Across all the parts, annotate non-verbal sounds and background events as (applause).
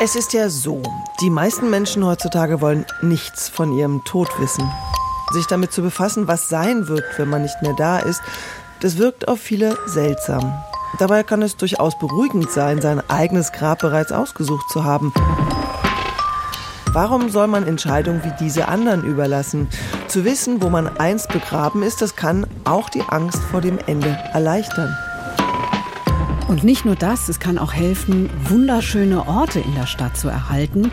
Es ist ja so, die meisten Menschen heutzutage wollen nichts von ihrem Tod wissen. Sich damit zu befassen, was sein wird, wenn man nicht mehr da ist, das wirkt auf viele seltsam. Dabei kann es durchaus beruhigend sein, sein eigenes Grab bereits ausgesucht zu haben. Warum soll man Entscheidungen wie diese anderen überlassen? Zu wissen, wo man einst begraben ist, das kann auch die Angst vor dem Ende erleichtern. Und nicht nur das, es kann auch helfen, wunderschöne Orte in der Stadt zu erhalten,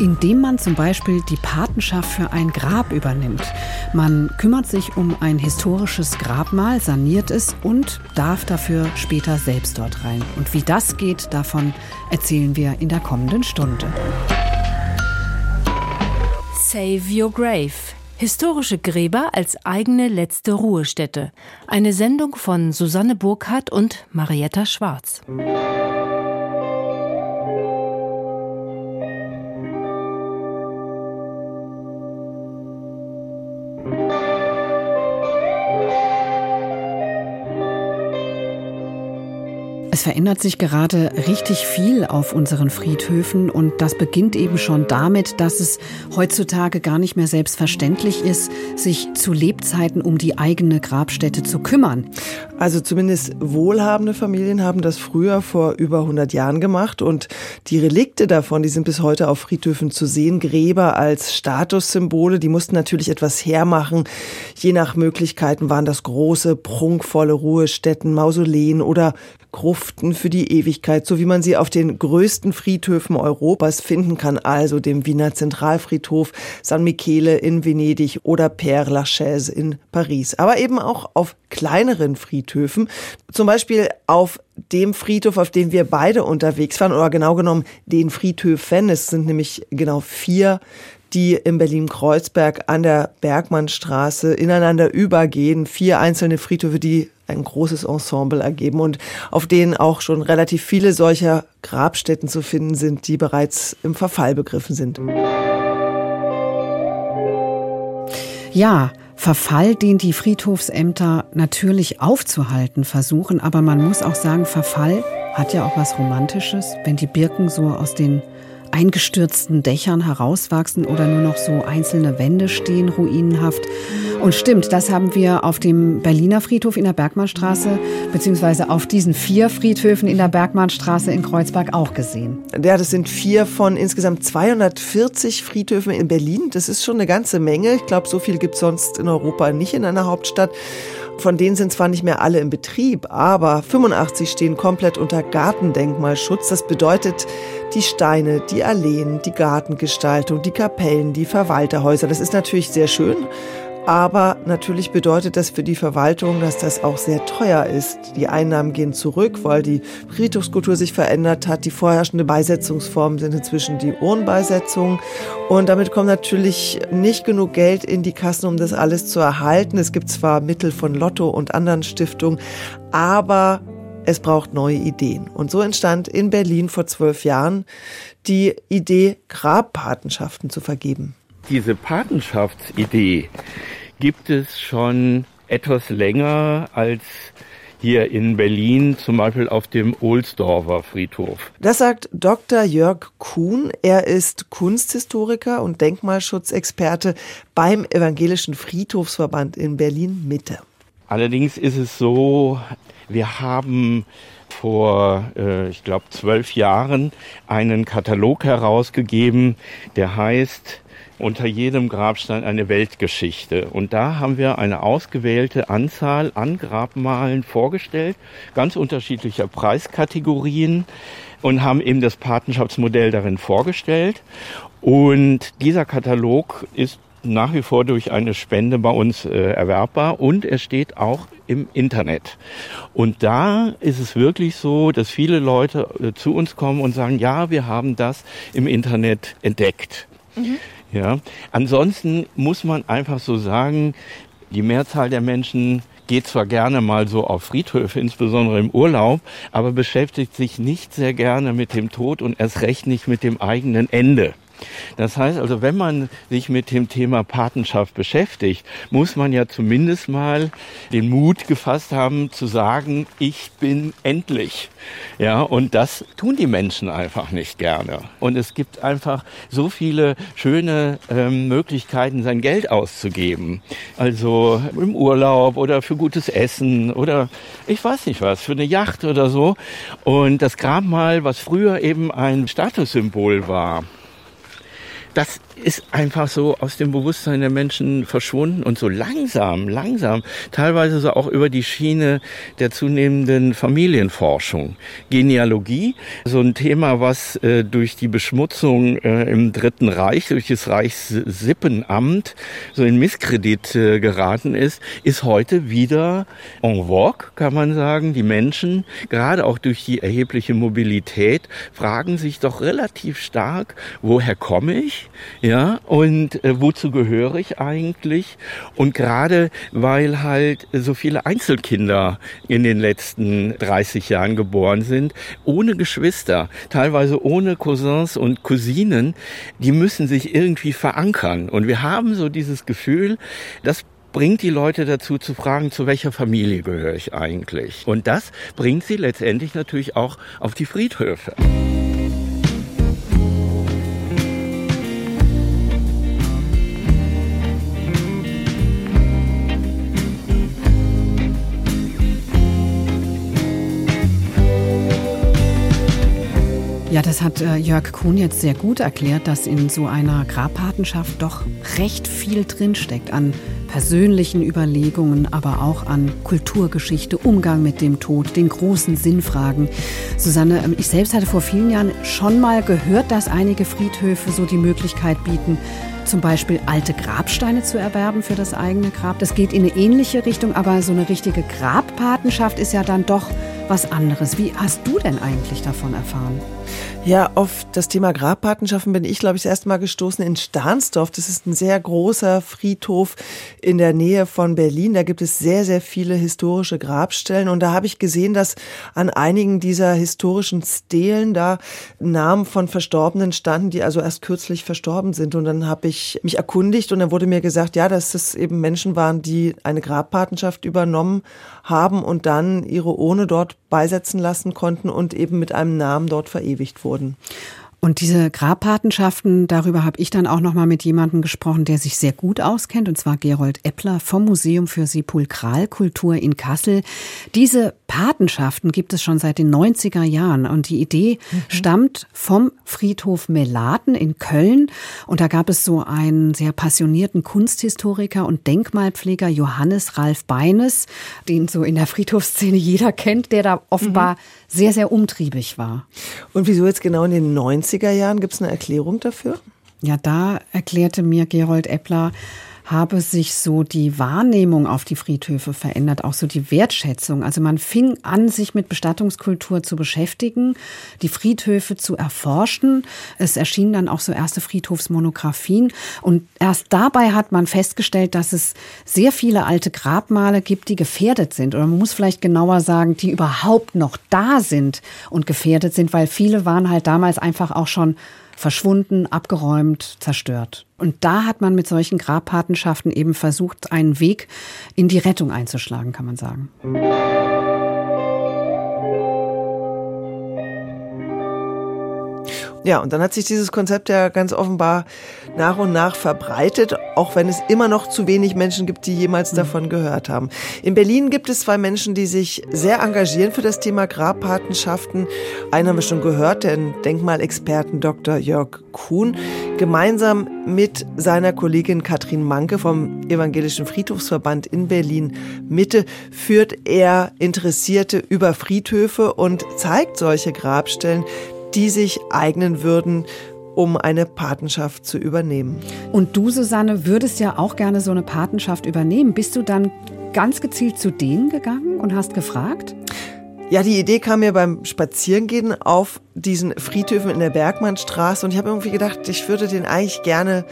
indem man zum Beispiel die Patenschaft für ein Grab übernimmt. Man kümmert sich um ein historisches Grabmal, saniert es und darf dafür später selbst dort rein. Und wie das geht, davon erzählen wir in der kommenden Stunde. Save Your Grave Historische Gräber als eigene letzte Ruhestätte. Eine Sendung von Susanne Burkhardt und Marietta Schwarz. Es verändert sich gerade richtig viel auf unseren Friedhöfen und das beginnt eben schon damit, dass es heutzutage gar nicht mehr selbstverständlich ist, sich zu Lebzeiten um die eigene Grabstätte zu kümmern. Also zumindest wohlhabende Familien haben das früher vor über 100 Jahren gemacht und die Relikte davon, die sind bis heute auf Friedhöfen zu sehen. Gräber als Statussymbole, die mussten natürlich etwas hermachen. Je nach Möglichkeiten waren das große, prunkvolle Ruhestätten, Mausoleen oder Gruften für die Ewigkeit, so wie man sie auf den größten Friedhöfen Europas finden kann, also dem Wiener Zentralfriedhof, San Michele in Venedig oder Père Lachaise in Paris. Aber eben auch auf kleineren Friedhöfen, zum Beispiel auf dem Friedhof, auf dem wir beide unterwegs waren, oder genau genommen den Friedhöfen. Es sind nämlich genau vier die in Berlin-Kreuzberg an der Bergmannstraße ineinander übergehen. Vier einzelne Friedhöfe, die ein großes Ensemble ergeben und auf denen auch schon relativ viele solcher Grabstätten zu finden sind, die bereits im Verfall begriffen sind. Ja, Verfall, den die Friedhofsämter natürlich aufzuhalten versuchen, aber man muss auch sagen, Verfall hat ja auch was Romantisches, wenn die Birken so aus den eingestürzten Dächern herauswachsen oder nur noch so einzelne Wände stehen, ruinenhaft. Und stimmt, das haben wir auf dem Berliner Friedhof in der Bergmannstraße, beziehungsweise auf diesen vier Friedhöfen in der Bergmannstraße in Kreuzberg auch gesehen. Ja, das sind vier von insgesamt 240 Friedhöfen in Berlin. Das ist schon eine ganze Menge. Ich glaube, so viel gibt es sonst in Europa nicht in einer Hauptstadt. Von denen sind zwar nicht mehr alle im Betrieb, aber 85 stehen komplett unter Gartendenkmalschutz. Das bedeutet, die Steine, die Alleen, die Gartengestaltung, die Kapellen, die Verwalterhäuser, das ist natürlich sehr schön. Aber natürlich bedeutet das für die Verwaltung, dass das auch sehr teuer ist. Die Einnahmen gehen zurück, weil die Friedhofskultur sich verändert hat. Die vorherrschende Beisetzungsformen sind inzwischen die Urnenbeisetzung. Und damit kommt natürlich nicht genug Geld in die Kassen, um das alles zu erhalten. Es gibt zwar Mittel von Lotto und anderen Stiftungen, aber es braucht neue Ideen. Und so entstand in Berlin vor zwölf Jahren die Idee, Grabpatenschaften zu vergeben. Diese Patenschaftsidee gibt es schon etwas länger als hier in Berlin, zum Beispiel auf dem Ohlsdorfer Friedhof. Das sagt Dr. Jörg Kuhn. Er ist Kunsthistoriker und Denkmalschutzexperte beim Evangelischen Friedhofsverband in Berlin Mitte. Allerdings ist es so, wir haben vor, äh, ich glaube, zwölf Jahren einen Katalog herausgegeben, der heißt unter jedem Grabstein eine Weltgeschichte. Und da haben wir eine ausgewählte Anzahl an Grabmalen vorgestellt, ganz unterschiedlicher Preiskategorien und haben eben das Patenschaftsmodell darin vorgestellt. Und dieser Katalog ist nach wie vor durch eine Spende bei uns äh, erwerbbar und er steht auch im Internet. Und da ist es wirklich so, dass viele Leute äh, zu uns kommen und sagen, ja, wir haben das im Internet entdeckt. Mhm. Ja. Ansonsten muss man einfach so sagen, die Mehrzahl der Menschen geht zwar gerne mal so auf Friedhöfe, insbesondere im Urlaub, aber beschäftigt sich nicht sehr gerne mit dem Tod und erst recht nicht mit dem eigenen Ende. Das heißt also, wenn man sich mit dem Thema Patenschaft beschäftigt, muss man ja zumindest mal den Mut gefasst haben zu sagen, ich bin endlich. Ja, und das tun die Menschen einfach nicht gerne. Und es gibt einfach so viele schöne ähm, Möglichkeiten, sein Geld auszugeben. Also im Urlaub oder für gutes Essen oder ich weiß nicht was, für eine Yacht oder so. Und das Grabmal, was früher eben ein Statussymbol war, das ist einfach so aus dem Bewusstsein der Menschen verschwunden und so langsam, langsam, teilweise so auch über die Schiene der zunehmenden Familienforschung. Genealogie, so ein Thema, was äh, durch die Beschmutzung äh, im Dritten Reich, durch das Reichssippenamt so in Misskredit äh, geraten ist, ist heute wieder en vogue, kann man sagen. Die Menschen, gerade auch durch die erhebliche Mobilität, fragen sich doch relativ stark, woher komme ich? Ja, und äh, wozu gehöre ich eigentlich? Und gerade weil halt so viele Einzelkinder in den letzten 30 Jahren geboren sind, ohne Geschwister, teilweise ohne Cousins und Cousinen, die müssen sich irgendwie verankern. Und wir haben so dieses Gefühl, das bringt die Leute dazu zu fragen, zu welcher Familie gehöre ich eigentlich? Und das bringt sie letztendlich natürlich auch auf die Friedhöfe. Ja, das hat äh, Jörg Kuhn jetzt sehr gut erklärt, dass in so einer Grabpatenschaft doch recht viel drinsteckt an persönlichen Überlegungen, aber auch an Kulturgeschichte, Umgang mit dem Tod, den großen Sinnfragen. Susanne, ähm, ich selbst hatte vor vielen Jahren schon mal gehört, dass einige Friedhöfe so die Möglichkeit bieten, zum Beispiel alte Grabsteine zu erwerben für das eigene Grab. Das geht in eine ähnliche Richtung, aber so eine richtige Grabpatenschaft ist ja dann doch was anderes. Wie hast du denn eigentlich davon erfahren? Ja, auf das Thema Grabpatenschaften bin ich, glaube ich, das erste Mal gestoßen in Stahnsdorf. Das ist ein sehr großer Friedhof in der Nähe von Berlin. Da gibt es sehr, sehr viele historische Grabstellen. Und da habe ich gesehen, dass an einigen dieser historischen Stelen da Namen von Verstorbenen standen, die also erst kürzlich verstorben sind. Und dann habe ich mich erkundigt und dann wurde mir gesagt, ja, dass das eben Menschen waren, die eine Grabpatenschaft übernommen haben und dann ihre Urne dort beisetzen lassen konnten und eben mit einem Namen dort verewigt wurden wurden. Und diese Grabpatenschaften, darüber habe ich dann auch noch mal mit jemandem gesprochen, der sich sehr gut auskennt, und zwar Gerold Eppler vom Museum für Sepulkralkultur in Kassel. Diese Patenschaften gibt es schon seit den 90er Jahren und die Idee mhm. stammt vom Friedhof Melaten in Köln. Und da gab es so einen sehr passionierten Kunsthistoriker und Denkmalpfleger Johannes Ralf Beines, den so in der Friedhofsszene jeder kennt, der da offenbar mhm. sehr, sehr umtriebig war. Und wieso jetzt genau in den 90 90er Jahren. Gibt es eine Erklärung dafür? Ja, da erklärte mir Gerold Eppler, habe sich so die Wahrnehmung auf die Friedhöfe verändert, auch so die Wertschätzung. Also man fing an, sich mit Bestattungskultur zu beschäftigen, die Friedhöfe zu erforschen. Es erschienen dann auch so erste Friedhofsmonographien. Und erst dabei hat man festgestellt, dass es sehr viele alte Grabmale gibt, die gefährdet sind. Oder man muss vielleicht genauer sagen, die überhaupt noch da sind und gefährdet sind, weil viele waren halt damals einfach auch schon verschwunden, abgeräumt, zerstört. Und da hat man mit solchen Grabpatenschaften eben versucht, einen Weg in die Rettung einzuschlagen, kann man sagen. Ja, und dann hat sich dieses Konzept ja ganz offenbar nach und nach verbreitet, auch wenn es immer noch zu wenig Menschen gibt, die jemals mhm. davon gehört haben. In Berlin gibt es zwei Menschen, die sich sehr engagieren für das Thema Grabpatenschaften. Einen haben wir schon gehört, den Denkmalexperten Dr. Jörg Kuhn. Gemeinsam mit seiner Kollegin Katrin Manke vom Evangelischen Friedhofsverband in Berlin Mitte führt er Interessierte über Friedhöfe und zeigt solche Grabstellen, die sich eignen würden, um eine Patenschaft zu übernehmen. Und du, Susanne, würdest ja auch gerne so eine Patenschaft übernehmen. Bist du dann ganz gezielt zu denen gegangen und hast gefragt? Ja, die Idee kam mir beim Spazierengehen auf diesen Friedhöfen in der Bergmannstraße und ich habe irgendwie gedacht, ich würde den eigentlich gerne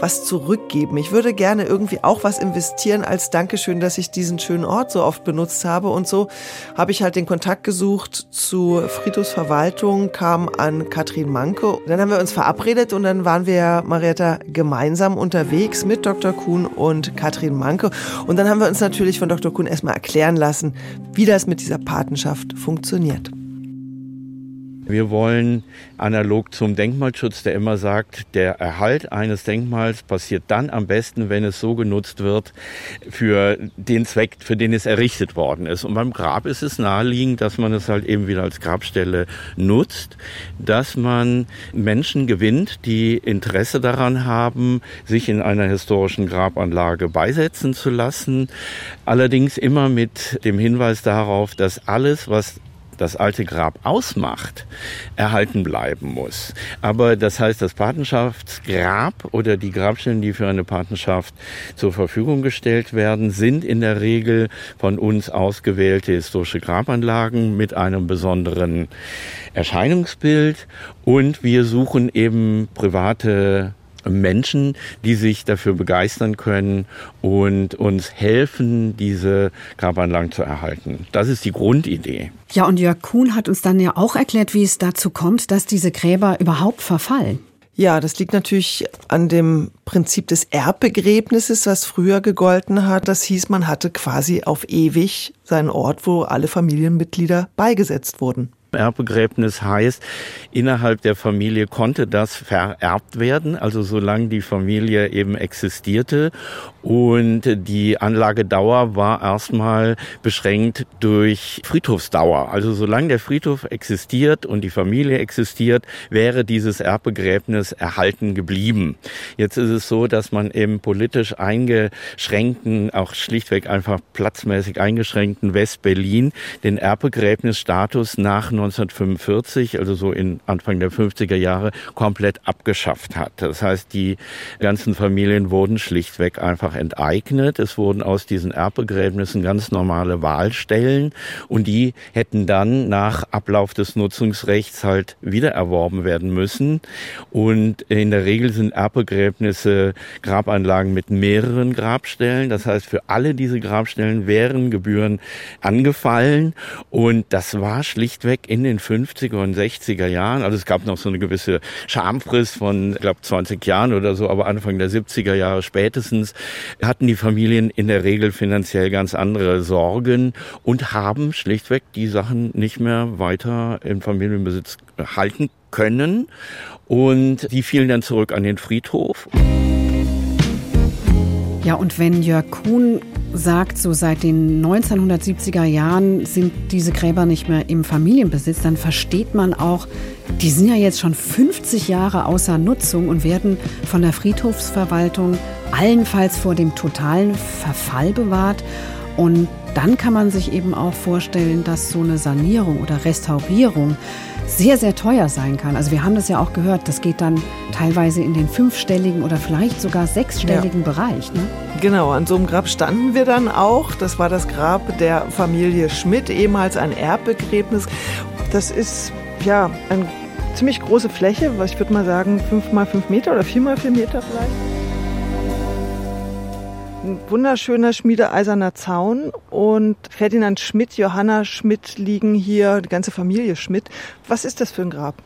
was zurückgeben. Ich würde gerne irgendwie auch was investieren als Dankeschön, dass ich diesen schönen Ort so oft benutzt habe. Und so habe ich halt den Kontakt gesucht zur Friedhofsverwaltung, kam an Katrin Manke. Dann haben wir uns verabredet und dann waren wir, Marietta, gemeinsam unterwegs mit Dr. Kuhn und Katrin Manke. Und dann haben wir uns natürlich von Dr. Kuhn erstmal erklären lassen, wie das mit dieser Patenschaft funktioniert. Wir wollen analog zum Denkmalschutz, der immer sagt, der Erhalt eines Denkmals passiert dann am besten, wenn es so genutzt wird für den Zweck, für den es errichtet worden ist. Und beim Grab ist es naheliegend, dass man es halt eben wieder als Grabstelle nutzt, dass man Menschen gewinnt, die Interesse daran haben, sich in einer historischen Grabanlage beisetzen zu lassen. Allerdings immer mit dem Hinweis darauf, dass alles, was das alte Grab ausmacht, erhalten bleiben muss. Aber das heißt, das Patenschaftsgrab oder die Grabstellen, die für eine Patenschaft zur Verfügung gestellt werden, sind in der Regel von uns ausgewählte historische Grabanlagen mit einem besonderen Erscheinungsbild und wir suchen eben private Menschen, die sich dafür begeistern können und uns helfen, diese Grabanlagen zu erhalten. Das ist die Grundidee. Ja, und Jörg Kuhn hat uns dann ja auch erklärt, wie es dazu kommt, dass diese Gräber überhaupt verfallen. Ja, das liegt natürlich an dem Prinzip des Erbbegräbnisses, was früher gegolten hat. Das hieß, man hatte quasi auf ewig seinen Ort, wo alle Familienmitglieder beigesetzt wurden. Erbbegräbnis heißt, innerhalb der Familie konnte das vererbt werden, also solange die Familie eben existierte. Und die Anlagedauer war erstmal beschränkt durch Friedhofsdauer. Also solange der Friedhof existiert und die Familie existiert, wäre dieses Erbbegräbnis erhalten geblieben. Jetzt ist es so, dass man im politisch eingeschränkten, auch schlichtweg einfach platzmäßig eingeschränkten West-Berlin den Erbbegräbnisstatus nach 1945, also so in Anfang der 50er Jahre, komplett abgeschafft hat. Das heißt, die ganzen Familien wurden schlichtweg einfach enteignet. Es wurden aus diesen Erbbegräbnissen ganz normale Wahlstellen und die hätten dann nach Ablauf des Nutzungsrechts halt wieder erworben werden müssen. Und in der Regel sind Erbbegräbnisse Grabanlagen mit mehreren Grabstellen. Das heißt, für alle diese Grabstellen wären Gebühren angefallen und das war schlichtweg in den 50er und 60er Jahren, also es gab noch so eine gewisse Schamfrist von, ich glaube, 20 Jahren oder so, aber Anfang der 70er Jahre spätestens hatten die Familien in der Regel finanziell ganz andere Sorgen und haben schlichtweg die Sachen nicht mehr weiter im Familienbesitz halten können und die fielen dann zurück an den Friedhof. Ja, und wenn Jörg Kuhn sagt, so seit den 1970er Jahren sind diese Gräber nicht mehr im Familienbesitz, dann versteht man auch, die sind ja jetzt schon 50 Jahre außer Nutzung und werden von der Friedhofsverwaltung allenfalls vor dem totalen Verfall bewahrt. Und dann kann man sich eben auch vorstellen, dass so eine Sanierung oder Restaurierung sehr, sehr teuer sein kann. Also wir haben das ja auch gehört, das geht dann teilweise in den fünfstelligen oder vielleicht sogar sechsstelligen ja. Bereich. Ne? Genau, an so einem Grab standen wir dann auch. Das war das Grab der Familie Schmidt, ehemals ein Erbbegräbnis. Das ist ja eine ziemlich große Fläche, ich würde mal sagen fünf mal fünf Meter oder vier mal vier Meter vielleicht. Ein wunderschöner schmiedeeiserner Zaun und Ferdinand Schmidt, Johanna Schmidt liegen hier, die ganze Familie Schmidt. Was ist das für ein Grab?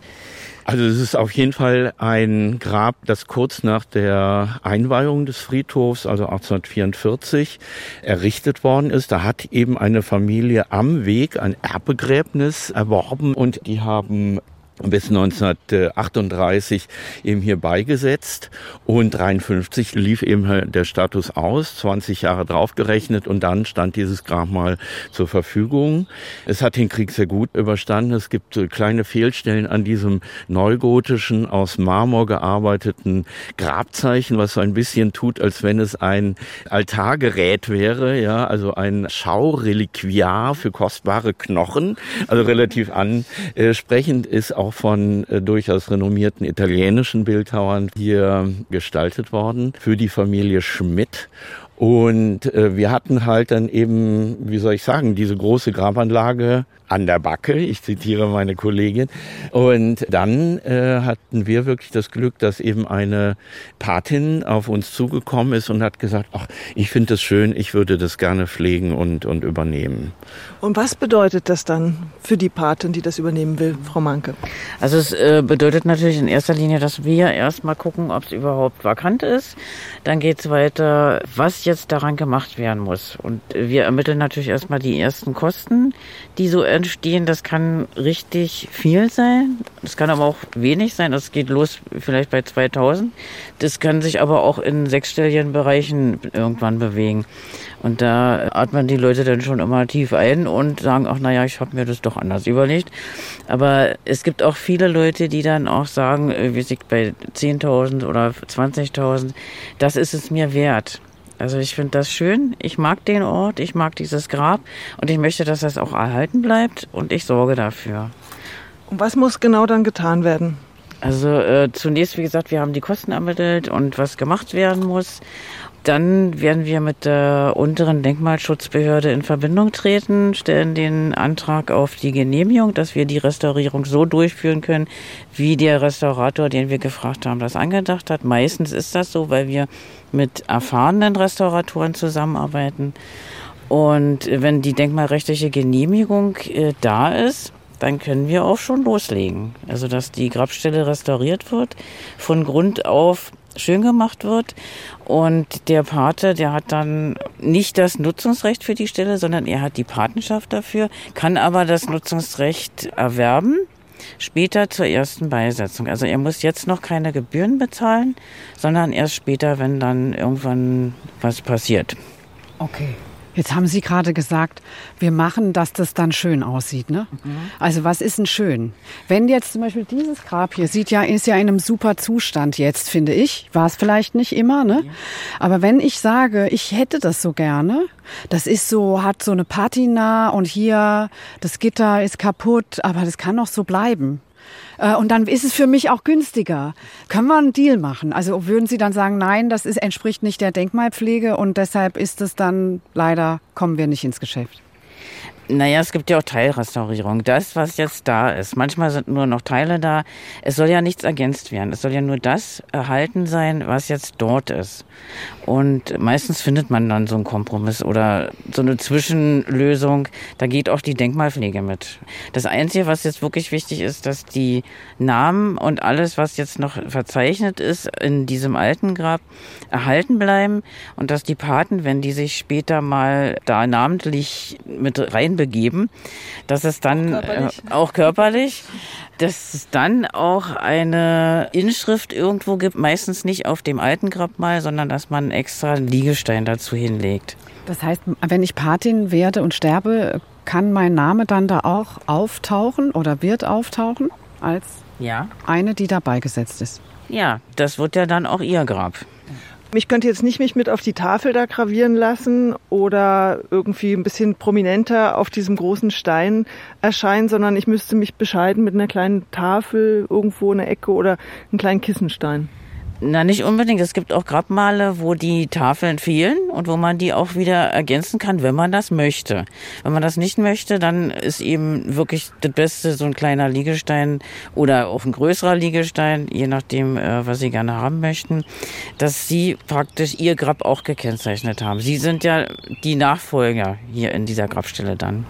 Also es ist auf jeden Fall ein Grab, das kurz nach der Einweihung des Friedhofs, also 1844, errichtet worden ist. Da hat eben eine Familie am Weg ein Erbbegräbnis erworben und die haben bis 1938 eben hier beigesetzt und 53 lief eben der Status aus, 20 Jahre draufgerechnet und dann stand dieses Grabmal zur Verfügung. Es hat den Krieg sehr gut überstanden. Es gibt so kleine Fehlstellen an diesem neugotischen, aus Marmor gearbeiteten Grabzeichen, was so ein bisschen tut, als wenn es ein Altargerät wäre, ja, also ein Schaureliquiar für kostbare Knochen, also relativ ansprechend ist auch auch von äh, durchaus renommierten italienischen Bildhauern hier gestaltet worden für die Familie Schmidt. Und äh, wir hatten halt dann eben, wie soll ich sagen, diese große Grabanlage an der Backe. Ich zitiere meine Kollegin. Und dann äh, hatten wir wirklich das Glück, dass eben eine Patin auf uns zugekommen ist und hat gesagt, ach, ich finde das schön, ich würde das gerne pflegen und, und übernehmen. Und was bedeutet das dann für die Patin, die das übernehmen will, Frau Manke? Also es äh, bedeutet natürlich in erster Linie, dass wir erstmal gucken, ob es überhaupt vakant ist. Dann geht es weiter, was jetzt daran gemacht werden muss. Und wir ermitteln natürlich erstmal die ersten Kosten, die so entstehen. Das kann richtig viel sein. Das kann aber auch wenig sein. Das geht los vielleicht bei 2000. Das kann sich aber auch in sechsstelligen Bereichen irgendwann bewegen. Und da atmen die Leute dann schon immer tief ein und sagen, ach naja, ich habe mir das doch anders überlegt. Aber es gibt auch viele Leute, die dann auch sagen, äh, wie sich bei 10.000 oder 20.000, das ist es mir wert. Also ich finde das schön. Ich mag den Ort, ich mag dieses Grab und ich möchte, dass das auch erhalten bleibt und ich sorge dafür. Und was muss genau dann getan werden? Also äh, zunächst, wie gesagt, wir haben die Kosten ermittelt und was gemacht werden muss. Dann werden wir mit der unteren Denkmalschutzbehörde in Verbindung treten, stellen den Antrag auf die Genehmigung, dass wir die Restaurierung so durchführen können, wie der Restaurator, den wir gefragt haben, das angedacht hat. Meistens ist das so, weil wir mit erfahrenen Restauratoren zusammenarbeiten. Und wenn die denkmalrechtliche Genehmigung äh, da ist, dann können wir auch schon loslegen. Also dass die Grabstelle restauriert wird, von Grund auf schön gemacht wird. Und der Pate, der hat dann nicht das Nutzungsrecht für die Stelle, sondern er hat die Patenschaft dafür, kann aber das Nutzungsrecht erwerben. Später zur ersten Beisetzung. Also er muss jetzt noch keine Gebühren bezahlen, sondern erst später, wenn dann irgendwann was passiert. Okay. Jetzt haben Sie gerade gesagt, wir machen, dass das dann schön aussieht. Ne? Mhm. Also was ist denn schön? Wenn jetzt zum Beispiel dieses Grab hier sieht ja, ist ja in einem super Zustand jetzt, finde ich. War es vielleicht nicht immer, ne? Ja. Aber wenn ich sage, ich hätte das so gerne, das ist so, hat so eine Patina und hier das Gitter ist kaputt, aber das kann doch so bleiben. Äh, und dann ist es für mich auch günstiger. Können wir einen Deal machen? Also würden Sie dann sagen, nein, das ist, entspricht nicht der Denkmalpflege und deshalb ist es dann leider, kommen wir nicht ins Geschäft? Naja, es gibt ja auch Teilrestaurierung. Das, was jetzt da ist. Manchmal sind nur noch Teile da. Es soll ja nichts ergänzt werden. Es soll ja nur das erhalten sein, was jetzt dort ist. Und meistens findet man dann so einen Kompromiss oder so eine Zwischenlösung. Da geht auch die Denkmalpflege mit. Das Einzige, was jetzt wirklich wichtig ist, dass die Namen und alles, was jetzt noch verzeichnet ist in diesem alten Grab, erhalten bleiben und dass die Paten, wenn die sich später mal da namentlich mit reinbegeben, dass es dann körperlich. Äh, auch körperlich dass es dann auch eine Inschrift irgendwo gibt, meistens nicht auf dem alten Grabmal, sondern dass man extra einen Liegestein dazu hinlegt. Das heißt, wenn ich Patin werde und sterbe, kann mein Name dann da auch auftauchen oder wird auftauchen als ja. eine, die dabei gesetzt ist? Ja, das wird ja dann auch ihr Grab. Ich könnte jetzt nicht mich mit auf die Tafel da gravieren lassen oder irgendwie ein bisschen prominenter auf diesem großen Stein erscheinen, sondern ich müsste mich bescheiden mit einer kleinen Tafel irgendwo in der Ecke oder einem kleinen Kissenstein. Na, nicht unbedingt. Es gibt auch Grabmale, wo die Tafeln fehlen und wo man die auch wieder ergänzen kann, wenn man das möchte. Wenn man das nicht möchte, dann ist eben wirklich das Beste so ein kleiner Liegestein oder auch ein größerer Liegestein, je nachdem, äh, was Sie gerne haben möchten, dass Sie praktisch Ihr Grab auch gekennzeichnet haben. Sie sind ja die Nachfolger hier in dieser Grabstelle dann.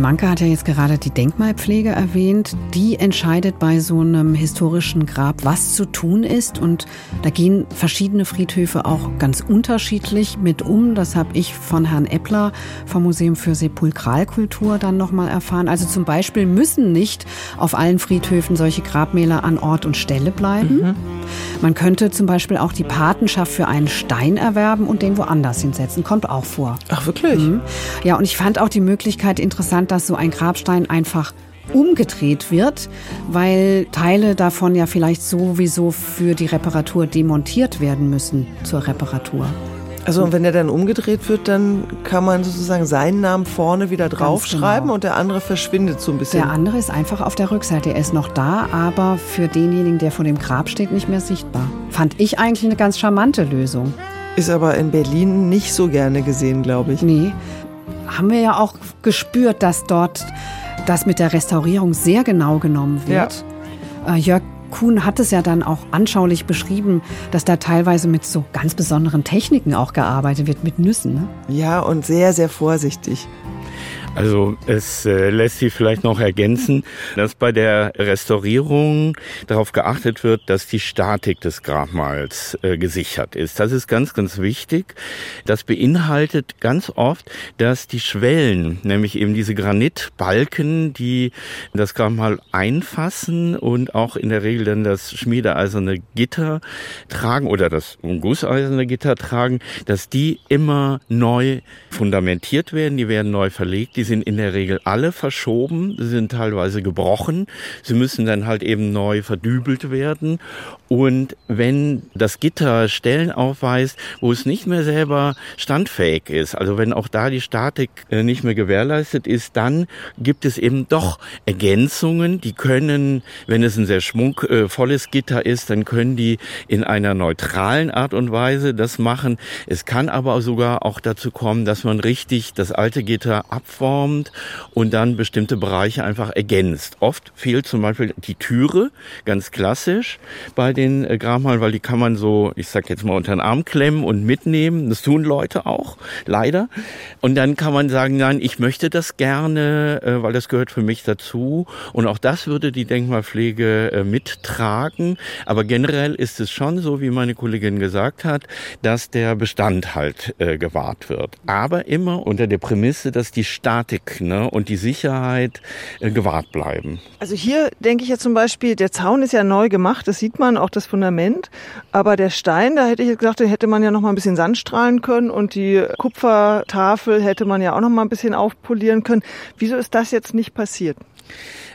Manke hat ja jetzt gerade die Denkmalpflege erwähnt. Die entscheidet bei so einem historischen Grab, was zu tun ist. Und da gehen verschiedene Friedhöfe auch ganz unterschiedlich mit um. Das habe ich von Herrn Eppler vom Museum für Sepulkralkultur dann nochmal erfahren. Also zum Beispiel müssen nicht auf allen Friedhöfen solche Grabmäler an Ort und Stelle bleiben. Mhm. Man könnte zum Beispiel auch die Patenschaft für einen Stein erwerben und den woanders hinsetzen. Kommt auch vor. Ach, wirklich? Mhm. Ja, und ich fand auch die Möglichkeit interessant, dass dass so ein Grabstein einfach umgedreht wird, weil Teile davon ja vielleicht sowieso für die Reparatur demontiert werden müssen zur Reparatur. Also und wenn der dann umgedreht wird, dann kann man sozusagen seinen Namen vorne wieder draufschreiben genau. und der andere verschwindet so ein bisschen. Der andere ist einfach auf der Rückseite. Er ist noch da, aber für denjenigen, der vor dem Grab steht, nicht mehr sichtbar. Fand ich eigentlich eine ganz charmante Lösung. Ist aber in Berlin nicht so gerne gesehen, glaube ich. Nee. Haben wir ja auch gespürt, dass dort das mit der Restaurierung sehr genau genommen wird. Ja. Äh, Jörg Kuhn hat es ja dann auch anschaulich beschrieben, dass da teilweise mit so ganz besonderen Techniken auch gearbeitet wird, mit Nüssen. Ne? Ja, und sehr, sehr vorsichtig. Also es äh, lässt sich vielleicht noch ergänzen, dass bei der Restaurierung darauf geachtet wird, dass die Statik des Grabmals äh, gesichert ist. Das ist ganz, ganz wichtig. Das beinhaltet ganz oft, dass die Schwellen, nämlich eben diese Granitbalken, die das Grabmal einfassen und auch in der Regel dann das schmiedeeiserne Gitter tragen oder das gusseiserne Gitter tragen, dass die immer neu fundamentiert werden, die werden neu verlegt, die sind in der Regel alle verschoben, sie sind teilweise gebrochen. Sie müssen dann halt eben neu verdübelt werden. Und wenn das Gitter Stellen aufweist, wo es nicht mehr selber standfähig ist, also wenn auch da die Statik äh, nicht mehr gewährleistet ist, dann gibt es eben doch Ergänzungen, die können, wenn es ein sehr schmuckvolles Gitter ist, dann können die in einer neutralen Art und Weise das machen. Es kann aber sogar auch dazu kommen, dass man richtig das alte Gitter abformt formt und dann bestimmte Bereiche einfach ergänzt. Oft fehlt zum Beispiel die Türe, ganz klassisch bei den äh, Grabmalen, weil die kann man so, ich sag jetzt mal, unter den Arm klemmen und mitnehmen. Das tun Leute auch, leider. Und dann kann man sagen, nein, ich möchte das gerne, äh, weil das gehört für mich dazu. Und auch das würde die Denkmalpflege äh, mittragen. Aber generell ist es schon so, wie meine Kollegin gesagt hat, dass der Bestand halt gewahrt wird. Aber immer unter der Prämisse, dass die Statik ne, und die Sicherheit äh, gewahrt bleiben. Also hier denke ich ja zum Beispiel, der Zaun ist ja neu gemacht, das sieht man, auch das Fundament. Aber der Stein, da hätte ich gesagt, den hätte man ja noch mal ein bisschen Sand strahlen können und die Kupfertafel hätte man ja auch noch mal ein bisschen aufpolieren können. Wieso ist das jetzt nicht passiert?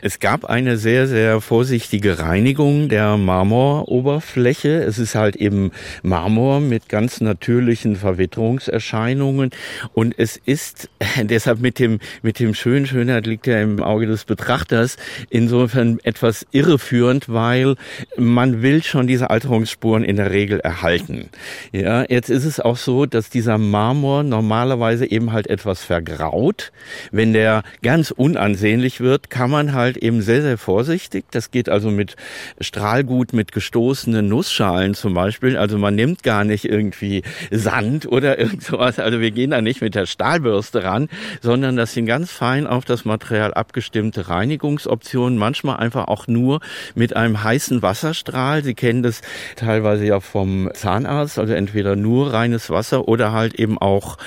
Es gab eine sehr, sehr vorsichtige Reinigung der Marmoroberfläche. Es ist halt eben Marmor mit ganz natürlichen Verwitterungserscheinungen. Und es ist (laughs) deshalb mit dem, mit dem schönen Schönheit liegt ja im Auge des Betrachters insofern etwas irreführend, weil man will schon diese Alterungsspuren in der Regel erhalten. Ja, jetzt ist es auch so, dass dieser Marmor normalerweise eben halt etwas vergraut. Wenn der ganz unansehnlich wird, kann man halt halt eben sehr, sehr vorsichtig. Das geht also mit Strahlgut, mit gestoßenen Nussschalen zum Beispiel. Also man nimmt gar nicht irgendwie Sand oder irgend sowas. Also wir gehen da nicht mit der Stahlbürste ran, sondern das sind ganz fein auf das Material abgestimmte Reinigungsoptionen. Manchmal einfach auch nur mit einem heißen Wasserstrahl. Sie kennen das teilweise ja vom Zahnarzt, also entweder nur reines Wasser oder halt eben auch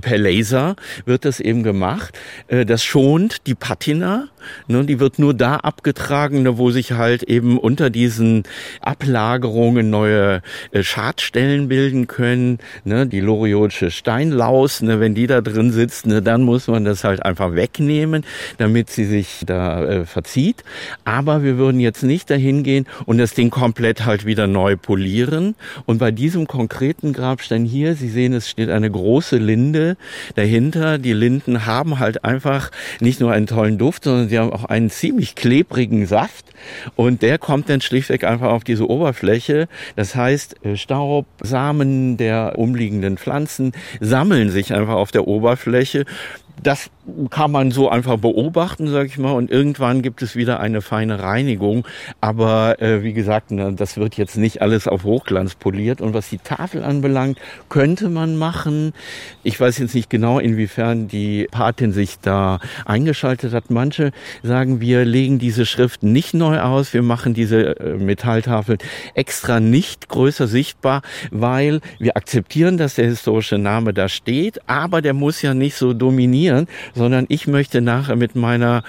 per Laser wird das eben gemacht. Äh, das schont die Patina, ne, die wird nur da abgetragen, ne, wo sich halt eben unter diesen Ablagerungen neue äh, Schadstellen bilden können. Ne, die Loriotische Steinlaus, ne, wenn die da drin sitzt, ne, dann muss man das halt einfach wegnehmen, damit sie sich da äh, verzieht. Aber wir würden jetzt nicht dahin gehen und das Ding komplett halt wieder neu polieren. Und bei diesem konkreten Grabstein hier, Sie sehen, es steht eine große Linde dahinter. Die Linden haben halt einfach nicht nur einen tollen Duft, sondern sie haben auch einen ziemlich klebrigen Saft und der kommt dann schlichtweg einfach auf diese Oberfläche. Das heißt, äh, Staub, Samen der umliegenden Pflanzen sammeln sich einfach auf der Oberfläche. Das kann man so einfach beobachten, sag ich mal, und irgendwann gibt es wieder eine feine Reinigung. Aber äh, wie gesagt, ne, das wird jetzt nicht alles auf Hochglanz poliert. Und was die Tafel anbelangt, könnte man machen. Ich weiß jetzt nicht genau, inwiefern die Patin sich da eingeschaltet hat. Manche sagen, wir legen diese Schrift nicht neu aus, wir machen diese äh, Metalltafel extra nicht größer sichtbar, weil wir akzeptieren, dass der historische Name da steht, aber der muss ja nicht so dominieren, sondern ich möchte nachher mit meiner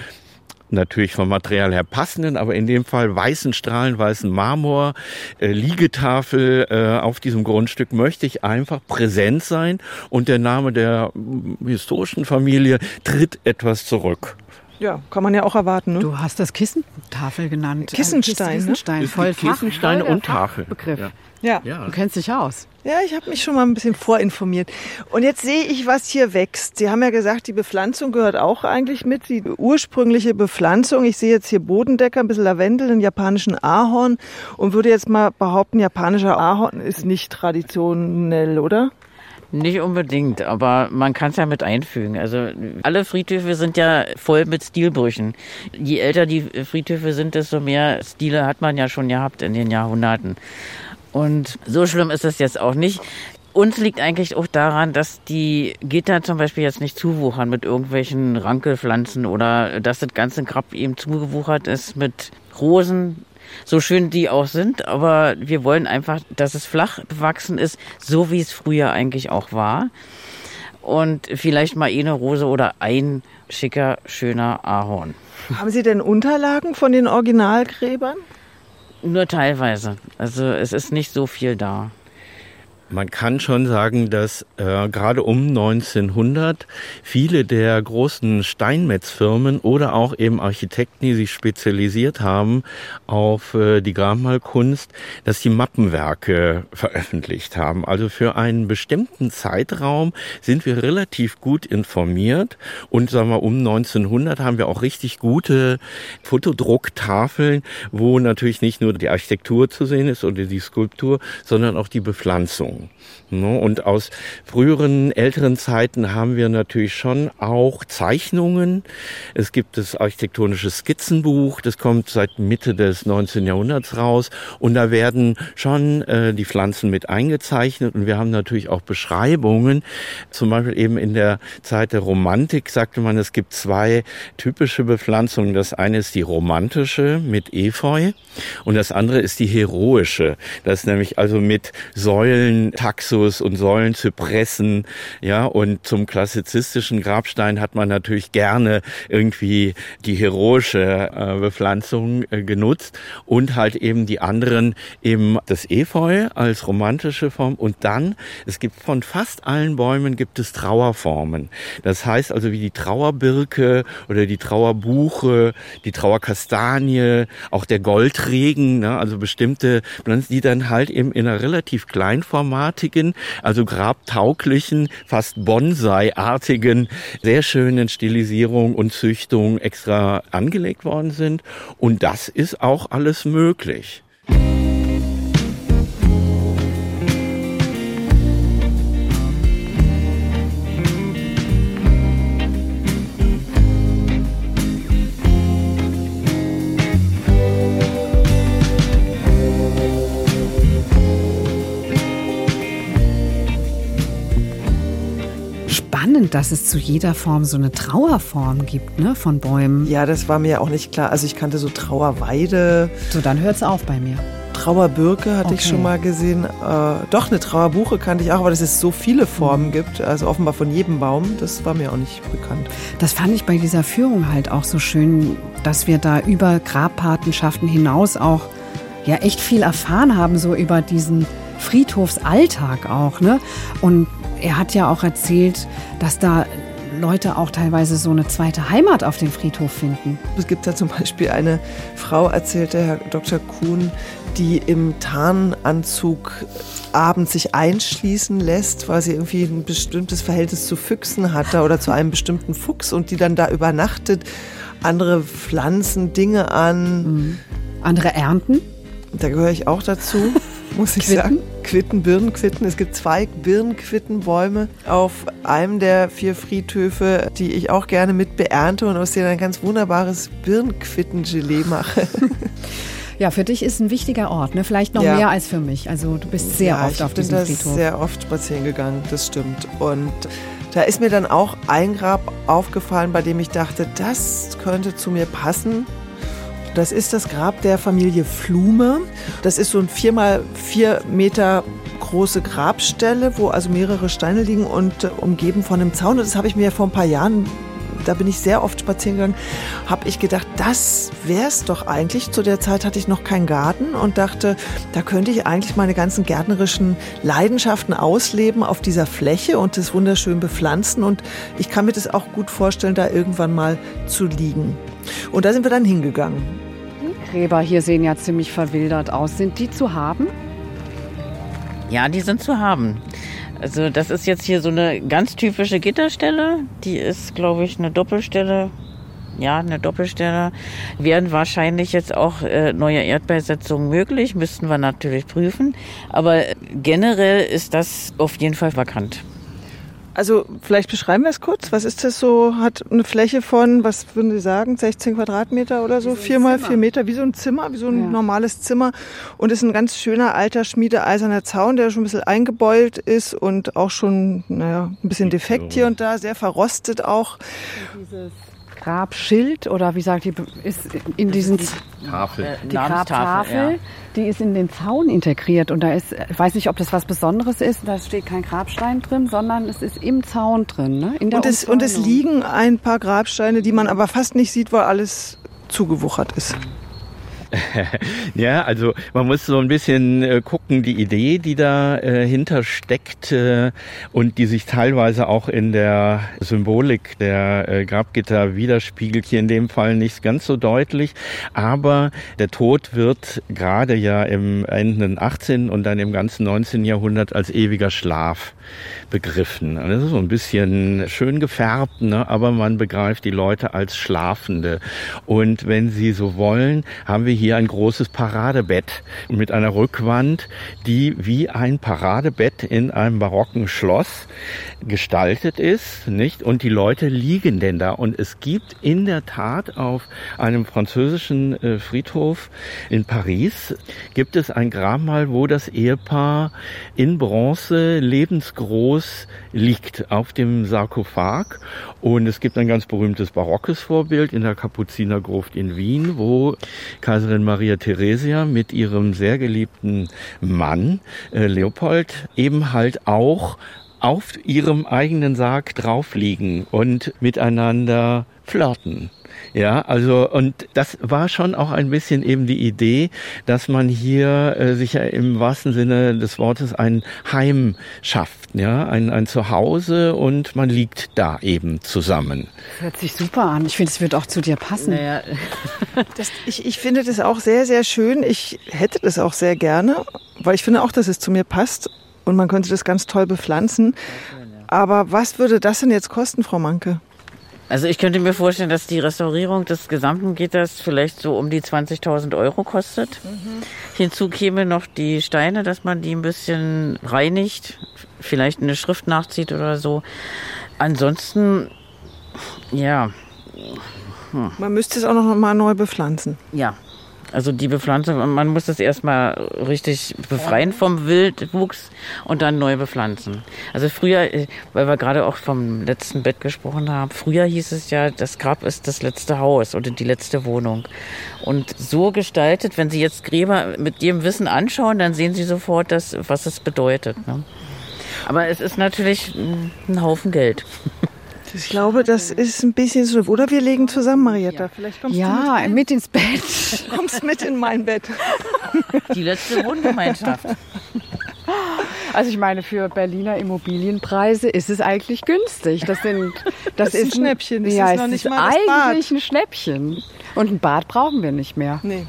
natürlich vom Material her passenden, aber in dem Fall weißen Strahlen, weißen Marmor, äh, Liegetafel äh, auf diesem Grundstück möchte ich einfach präsent sein und der Name der mm, historischen Familie tritt etwas zurück. Ja, kann man ja auch erwarten. Ne? Du hast das Kissentafel genannt. Kissenstein, Kissenstein, ne? voll Fach, Kissensteine voll und Tafel. Begriff. Ja. Ja. Ja. Du kennst dich aus. Ja, ich habe mich schon mal ein bisschen vorinformiert. Und jetzt sehe ich, was hier wächst. Sie haben ja gesagt, die Bepflanzung gehört auch eigentlich mit, die ursprüngliche Bepflanzung. Ich sehe jetzt hier Bodendecker, ein bisschen Lavendel, einen japanischen Ahorn und würde jetzt mal behaupten, japanischer Ahorn ist nicht traditionell, oder? Nicht unbedingt, aber man kann es ja mit einfügen. Also alle Friedhöfe sind ja voll mit Stilbrüchen. Je älter die Friedhöfe sind, desto mehr Stile hat man ja schon gehabt in den Jahrhunderten. Und so schlimm ist es jetzt auch nicht. Uns liegt eigentlich auch daran, dass die Gitter zum Beispiel jetzt nicht zuwuchern mit irgendwelchen Rankelpflanzen oder dass das ganze Grab eben zugewuchert ist mit Rosen, so schön die auch sind, aber wir wollen einfach, dass es flach bewachsen ist, so wie es früher eigentlich auch war. Und vielleicht mal eine Rose oder ein schicker, schöner Ahorn. Haben Sie denn Unterlagen von den Originalgräbern? Nur teilweise. Also es ist nicht so viel da. Man kann schon sagen, dass äh, gerade um 1900 viele der großen Steinmetzfirmen oder auch eben Architekten, die sich spezialisiert haben auf äh, die Grabmalkunst, dass die Mappenwerke veröffentlicht haben. Also für einen bestimmten Zeitraum sind wir relativ gut informiert und sagen wir um 1900 haben wir auch richtig gute Fotodrucktafeln, wo natürlich nicht nur die Architektur zu sehen ist oder die Skulptur, sondern auch die Bepflanzung. Ne? Und aus früheren, älteren Zeiten haben wir natürlich schon auch Zeichnungen. Es gibt das architektonische Skizzenbuch, das kommt seit Mitte des 19. Jahrhunderts raus. Und da werden schon äh, die Pflanzen mit eingezeichnet. Und wir haben natürlich auch Beschreibungen. Zum Beispiel eben in der Zeit der Romantik sagte man, es gibt zwei typische Bepflanzungen. Das eine ist die romantische mit Efeu und das andere ist die heroische. Das ist nämlich also mit Säulen, Taxus und Säulen, Zypressen, ja, und zum klassizistischen Grabstein hat man natürlich gerne irgendwie die heroische äh, Bepflanzung äh, genutzt und halt eben die anderen eben das Efeu als romantische Form und dann, es gibt von fast allen Bäumen gibt es Trauerformen. Das heißt also wie die Trauerbirke oder die Trauerbuche, die Trauerkastanie, auch der Goldregen, ne, also bestimmte Pflanzen, die dann halt eben in einer relativ kleinformatigen, also grabtauglichen, fast Bonsai-artigen, sehr schönen Stilisierung und Züchtung extra angelegt worden sind. Und das ist auch alles möglich. Spannend, dass es zu jeder Form so eine Trauerform gibt, ne, von Bäumen. Ja, das war mir auch nicht klar. Also ich kannte so Trauerweide, So, dann hört's auf bei mir. Trauerbirke hatte ich Okay. schon mal gesehen. Äh, doch, eine Trauerbuche kannte ich auch, aber dass es so viele Formen gibt, also offenbar von jedem Baum, das war mir auch nicht bekannt. Das fand ich bei dieser Führung halt auch so schön, dass wir da über Grabpatenschaften hinaus auch ja echt viel erfahren haben, so über diesen Friedhofsalltag auch. Ne? Und er hat ja auch erzählt, dass da Leute auch teilweise so eine zweite Heimat auf dem Friedhof finden. Es gibt da zum Beispiel eine Frau, erzählte Herr Dr. Kuhn, die im Tarnanzug abends sich einschließen lässt, weil sie irgendwie ein bestimmtes Verhältnis zu Füchsen hatte oder zu einem bestimmten Fuchs und die dann da übernachtet. Andere pflanzen Dinge an. Andere ernten. Da gehöre ich auch dazu, muss ich Quitten? sagen. Quitten, Birnenquitten. Es gibt zwei Birnenquittenbäume auf einem der vier Friedhöfe, die ich auch gerne mit beernte und aus denen ein ganz wunderbares Birnenquittengelee mache. (laughs) Ja, für dich ist ein wichtiger Ort, ne? vielleicht noch Ja. mehr als für mich. Also du bist sehr ja, oft ich auf bin diesem Friedhof. sehr oft spazieren gegangen, das stimmt. Und da ist mir dann auch ein Grab aufgefallen, bei dem ich dachte, das könnte zu mir passen. Das ist das Grab der Familie Flume. Das ist so ein vier mal vier Meter große Grabstelle, wo also mehrere Steine liegen und äh, umgeben von einem Zaun. Und das habe ich mir vor ein paar Jahren da bin ich sehr oft spazieren gegangen, habe ich gedacht, das wäre es doch eigentlich. Zu der Zeit hatte ich noch keinen Garten und dachte, da könnte ich eigentlich meine ganzen gärtnerischen Leidenschaften ausleben auf dieser Fläche und das wunderschön bepflanzen. Und ich kann mir das auch gut vorstellen, da irgendwann mal zu liegen. Und da sind wir dann hingegangen. Gräber hier sehen ja ziemlich verwildert aus. Sind die zu haben? Ja, die sind zu haben. Also das ist jetzt hier so eine ganz typische Gitterstelle. Die ist, glaube ich, eine Doppelstelle. Ja, eine Doppelstelle. Wären wahrscheinlich jetzt auch äh, neue Erdbeisetzungen möglich, müssten wir natürlich prüfen. Aber generell ist das auf jeden Fall vakant. Also vielleicht beschreiben wir es kurz. Was ist das so? Hat eine Fläche von, was würden Sie sagen, 16 Quadratmeter oder so? Vier mal vier Meter, wie so ein Zimmer, wie so ein ja. normales Zimmer. Und ist ein ganz schöner alter schmiedeeiserner Zaun, der schon ein bisschen eingebeult ist und auch schon, naja, ein bisschen defekt hier und da, sehr verrostet auch. Dieses Grabschild oder wie sagt die, ist in diesen Tafel. Äh, die Grabtafel, ja. die ist in den Zaun integriert und da ist, ich weiß nicht, ob das was Besonderes ist, da steht kein Grabstein drin, sondern es ist im Zaun drin, ne? In der und, es, und es liegen ein paar Grabsteine, die man aber fast nicht sieht, weil alles zugewuchert ist. (laughs) ja, also man muss so ein bisschen äh, gucken, die Idee, die dahinter äh, steckt äh, und die sich teilweise auch in der Symbolik der äh, Grabgitter widerspiegelt, hier in dem Fall nicht ganz so deutlich, aber der Tod wird gerade ja im Ende 18. und dann im ganzen 19. Jahrhundert als ewiger Schlaf begriffen. Das ist so ein bisschen schön gefärbt, ne? aber man begreift die Leute als Schlafende. Und wenn Sie so wollen, haben wir hier ein großes Paradebett mit einer Rückwand, die wie ein Paradebett in einem barocken Schloss gestaltet ist, nicht? Und die Leute liegen denn da. Und es gibt in der Tat auf einem französischen äh, Friedhof in Paris gibt es ein Grabmal, wo das Ehepaar in Bronze lebensgroß liegt auf dem Sarkophag. Und es gibt ein ganz berühmtes barockes Vorbild in der Kapuzinergruft in Wien, wo Kaiserin Maria Theresia mit ihrem sehr geliebten Mann äh, Leopold eben halt auch auf ihrem eigenen Sarg drauf liegen und miteinander flirten. Ja, also und das war schon auch ein bisschen eben die Idee, dass man hier äh, sich ja im wahrsten Sinne des Wortes ein Heim schafft, ja, ein, ein Zuhause und man liegt da eben zusammen. Hört sich super an. Ich finde, es wird auch zu dir passen. Naja. (laughs) das, ich, ich finde das auch sehr, sehr schön. Ich hätte das auch sehr gerne, weil ich finde auch, dass es zu mir passt und man könnte das ganz toll bepflanzen. Aber was würde das denn jetzt kosten, Frau Manke? Also ich könnte mir vorstellen, dass die Restaurierung des gesamten Gitters vielleicht so um die 20.000 Euro kostet. Mhm. Hinzu käme noch die Steine, dass man die ein bisschen reinigt, vielleicht eine Schrift nachzieht oder so. Ansonsten, ja. Hm. Man müsste es auch noch mal neu bepflanzen. Ja, also die Bepflanzung, man muss das erstmal richtig befreien vom Wildwuchs und dann neu bepflanzen. Also früher, äh, weil wir gerade auch vom letzten Bett gesprochen haben, früher hieß es ja, das Grab ist das letzte Haus oder die letzte Wohnung. Und so gestaltet, wenn Sie jetzt Gräber mit Ihrem Wissen anschauen, dann sehen Sie sofort, dass, was es bedeutet. Ne? Aber es ist natürlich ein Haufen Geld. Ich glaube, das ist ein bisschen so. Oder wir legen zusammen, Marietta. Vielleicht kommst ja, du mit, ins Bett. Du (laughs) kommst mit in mein Bett. Die letzte Wohngemeinschaft. Also ich meine, für Berliner Immobilienpreise ist es eigentlich günstig. Das sind, (laughs) das, das ist ein Schnäppchen. Das ja, ist noch nicht mal eigentlich Bad. ein Schnäppchen. Und ein Bad brauchen wir nicht mehr. Nee.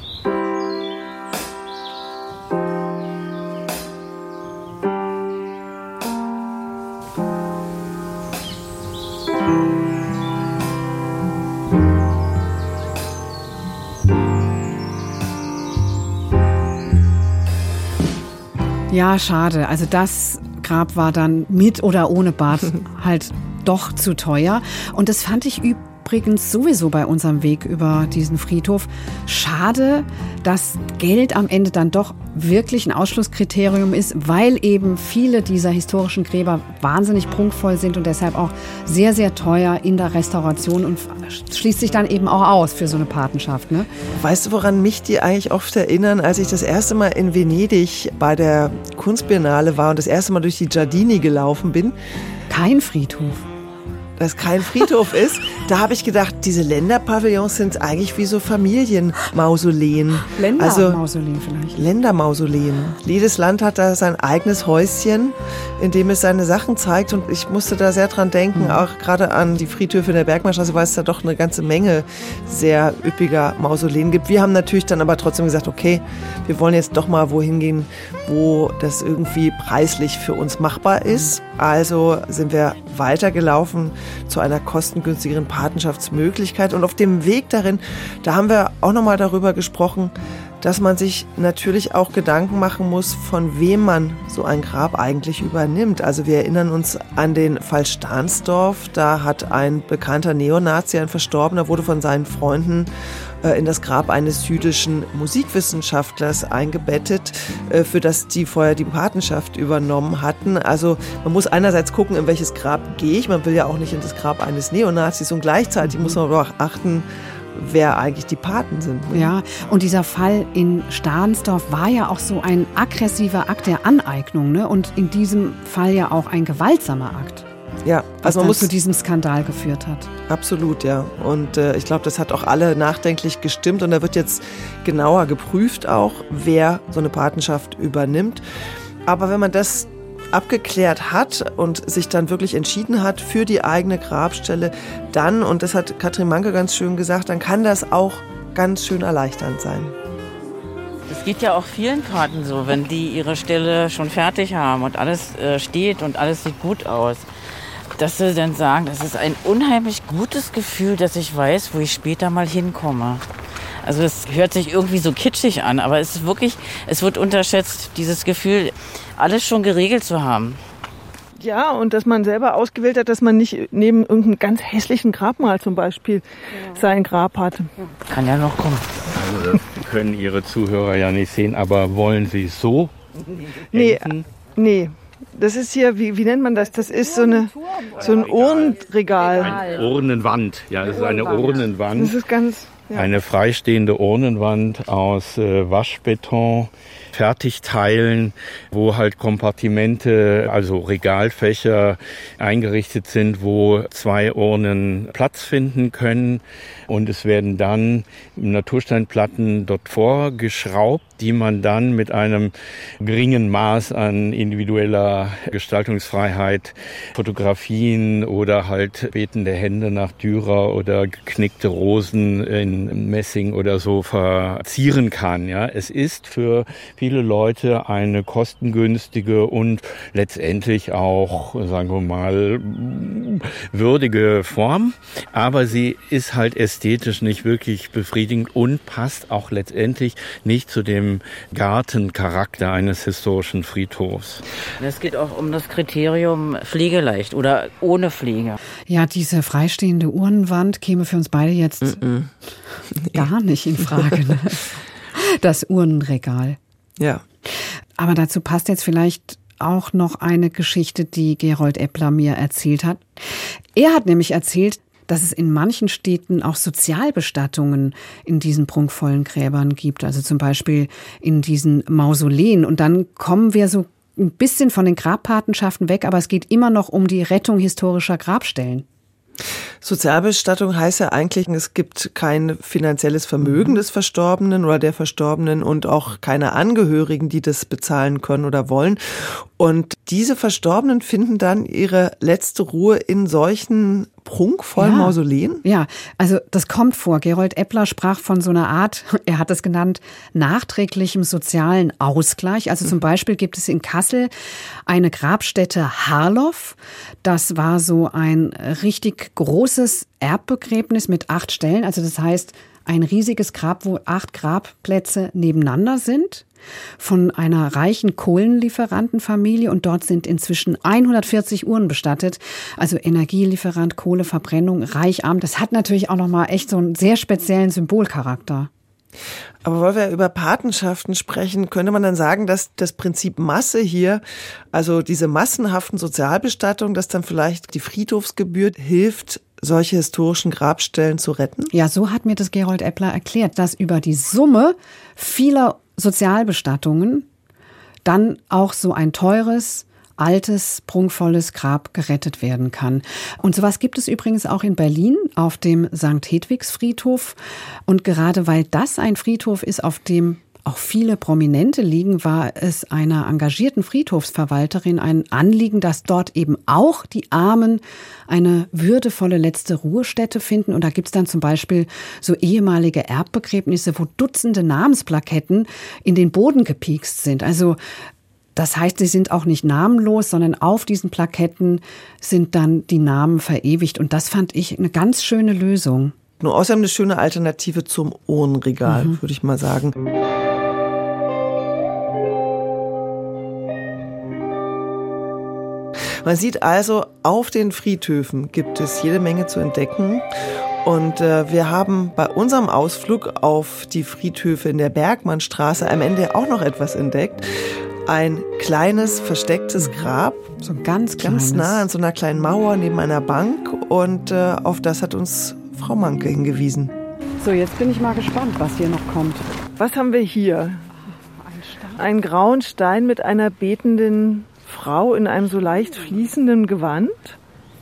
Ja, schade. Also das Grab war dann mit oder ohne Bad (laughs) halt doch zu teuer. Und das fand ich übel übrigens sowieso bei unserem Weg über diesen Friedhof. Schade, dass Geld am Ende dann doch wirklich ein Ausschlusskriterium ist, weil eben viele dieser historischen Gräber wahnsinnig prunkvoll sind und deshalb auch sehr, sehr teuer in der Restauration und schließt sich dann eben auch aus für so eine Patenschaft. Ne? Weißt du, woran mich die eigentlich oft erinnern, als ich das erste Mal in Venedig bei der Kunstbiennale war und das erste Mal durch die Giardini gelaufen bin? Kein Friedhof dass kein Friedhof ist. Da habe ich gedacht, diese Länderpavillons sind eigentlich wie so Familienmausoleen. Ländermausoleen also, vielleicht. Ländermausoleen. Jedes Land hat da sein eigenes Häuschen, in dem es seine Sachen zeigt. Und ich musste da sehr dran denken, mhm. auch gerade an die Friedhöfe in der Bergmannstraße, weil es da doch eine ganze Menge sehr üppiger Mausoleen gibt. Wir haben natürlich dann aber trotzdem gesagt, okay, wir wollen jetzt doch mal wohin gehen, wo das irgendwie preislich für uns machbar ist. Also sind wir weitergelaufen zu einer kostengünstigeren Patenschaftsmöglichkeit. Und auf dem Weg darin, da haben wir auch nochmal darüber gesprochen, dass man sich natürlich auch Gedanken machen muss, von wem man so ein Grab eigentlich übernimmt. Also wir erinnern uns an den Fall Stahnsdorf. Da hat ein bekannter Neonazi, ein Verstorbener, wurde von seinen Freunden in das Grab eines jüdischen Musikwissenschaftlers eingebettet, äh, für das die vorher die Patenschaft übernommen hatten. Also man muss einerseits gucken, in welches Grab gehe ich. Man will ja auch nicht in das Grab eines Neonazis und gleichzeitig muss man aber auch achten, wer eigentlich die Paten sind. Ja, und dieser Fall in Stahnsdorf war ja auch so ein aggressiver Akt der Aneignung ne? und in diesem Fall ja auch ein gewaltsamer Akt. Ja, also man muss zu diesem Skandal geführt hat. Absolut, ja. Und äh, ich glaube, das hat auch alle nachdenklich gestimmt und da wird jetzt genauer geprüft auch, wer so eine Patenschaft übernimmt. Aber wenn man das abgeklärt hat und sich dann wirklich entschieden hat für die eigene Grabstelle, dann, und das hat Katrin Manke ganz schön gesagt, dann kann das auch ganz schön erleichternd sein. Es geht ja auch vielen Paten so, wenn die ihre Stelle schon fertig haben und alles äh, steht und alles sieht gut aus dass sie dann sagen, das ist ein unheimlich gutes Gefühl, dass ich weiß, wo ich später mal hinkomme. Also es hört sich irgendwie so kitschig an, aber es ist wirklich, es wird unterschätzt, dieses Gefühl, alles schon geregelt zu haben. Ja, und dass man selber ausgewählt hat, dass man nicht neben irgendeinem ganz hässlichen Grabmal zum Beispiel ja. sein Grab hat. Kann ja noch kommen. Also das können Ihre Zuhörer ja nicht sehen, aber wollen Sie so? Nee, nee. Das ist hier, wie, wie nennt man das? Das ist so, eine, so ein Urnenregal. Eine Urnenwand, ja, das ist eine Urnenwand. Das ist ganz. Ja. Eine freistehende Urnenwand aus äh, Waschbeton Fertigteilen, wo halt Kompartimente, also Regalfächer eingerichtet sind, wo zwei Urnen Platz finden können. Und es werden dann Natursteinplatten dort vorgeschraubt, die man dann mit einem geringen Maß an individueller Gestaltungsfreiheit, Fotografien oder halt betende Hände nach Dürer oder geknickte Rosen in Messing oder so verzieren kann. Ja, es ist für viele Leute eine kostengünstige und letztendlich auch, sagen wir mal, würdige Form. Aber sie ist halt ästhetisch nicht wirklich befriedigend und passt auch letztendlich nicht zu dem Gartencharakter eines historischen Friedhofs. Es geht auch um das Kriterium pflegeleicht oder ohne Pflege. Ja, diese freistehende Urnenwand käme für uns beide jetzt mm -mm. (laughs) gar nicht in Frage. Ne? Das Urnenregal. Ja. Aber dazu passt jetzt vielleicht auch noch eine Geschichte, die Gerold Eppler mir erzählt hat. Er hat nämlich erzählt, dass es in manchen Städten auch Sozialbestattungen in diesen prunkvollen Gräbern gibt, also zum Beispiel in diesen Mausoleen. Und dann kommen wir so ein bisschen von den Grabpatenschaften weg, aber es geht immer noch um die Rettung historischer Grabstellen. Sozialbestattung heißt ja eigentlich, es gibt kein finanzielles Vermögen mhm. des Verstorbenen oder der Verstorbenen und auch keine Angehörigen, die das bezahlen können oder wollen. Und diese Verstorbenen finden dann ihre letzte Ruhe in solchen prunkvollen ja. Mausoleen? Ja, also das kommt vor. Gerold Eppler sprach von so einer Art, (laughs) er hat es genannt, nachträglichem sozialen Ausgleich. Also zum Beispiel gibt es in Kassel eine Grabstätte Harloff. Das war so ein richtig großes Erbbegräbnis mit acht Stellen. Also das heißt, ein riesiges Grab, wo acht Grabplätze nebeneinander sind von einer reichen Kohlenlieferantenfamilie und dort sind inzwischen 140 Uhren bestattet. Also Energielieferant, Kohleverbrennung, reich, arm. Das hat natürlich auch nochmal echt so einen sehr speziellen Symbolcharakter. Aber weil wir über Patenschaften sprechen, könnte man dann sagen, dass das Prinzip Masse hier, also diese massenhaften Sozialbestattungen, dass dann vielleicht die Friedhofsgebühr hilft, solche historischen Grabstellen zu retten? Ja, so hat mir das Gerold Eppler erklärt, dass über die Summe vieler Sozialbestattungen dann auch so ein teures, altes, prunkvolles Grab gerettet werden kann. Und sowas gibt es übrigens auch in Berlin auf dem St. Hedwigs Friedhof. Und gerade weil das ein Friedhof ist, auf dem auch viele Prominente liegen, war es einer engagierten Friedhofsverwalterin ein Anliegen, dass dort eben auch die Armen eine würdevolle letzte Ruhestätte finden. Und da gibt's dann zum Beispiel so ehemalige Erbbegräbnisse, wo Dutzende Namensplaketten in den Boden gepiekst sind. Also das heißt, sie sind auch nicht namenlos, sondern auf diesen Plaketten sind dann die Namen verewigt. Und das fand ich eine ganz schöne Lösung. Nur außerdem eine schöne Alternative zum Urnenregal, mhm. würde ich mal sagen. Man sieht also, auf den Friedhöfen gibt es jede Menge zu entdecken. Und äh, wir haben bei unserem Ausflug auf die Friedhöfe in der Bergmannstraße am Ende auch noch etwas entdeckt. Ein kleines, verstecktes Grab. So ganz Ganz nah an so einer kleinen Mauer neben einer Bank. Und äh, auf das hat uns Frau Manke hingewiesen. So, jetzt bin ich mal gespannt, was hier noch kommt. Was haben wir hier? Ein Einen grauen Stein mit einer betenden Frau in einem so leicht fließenden Gewand.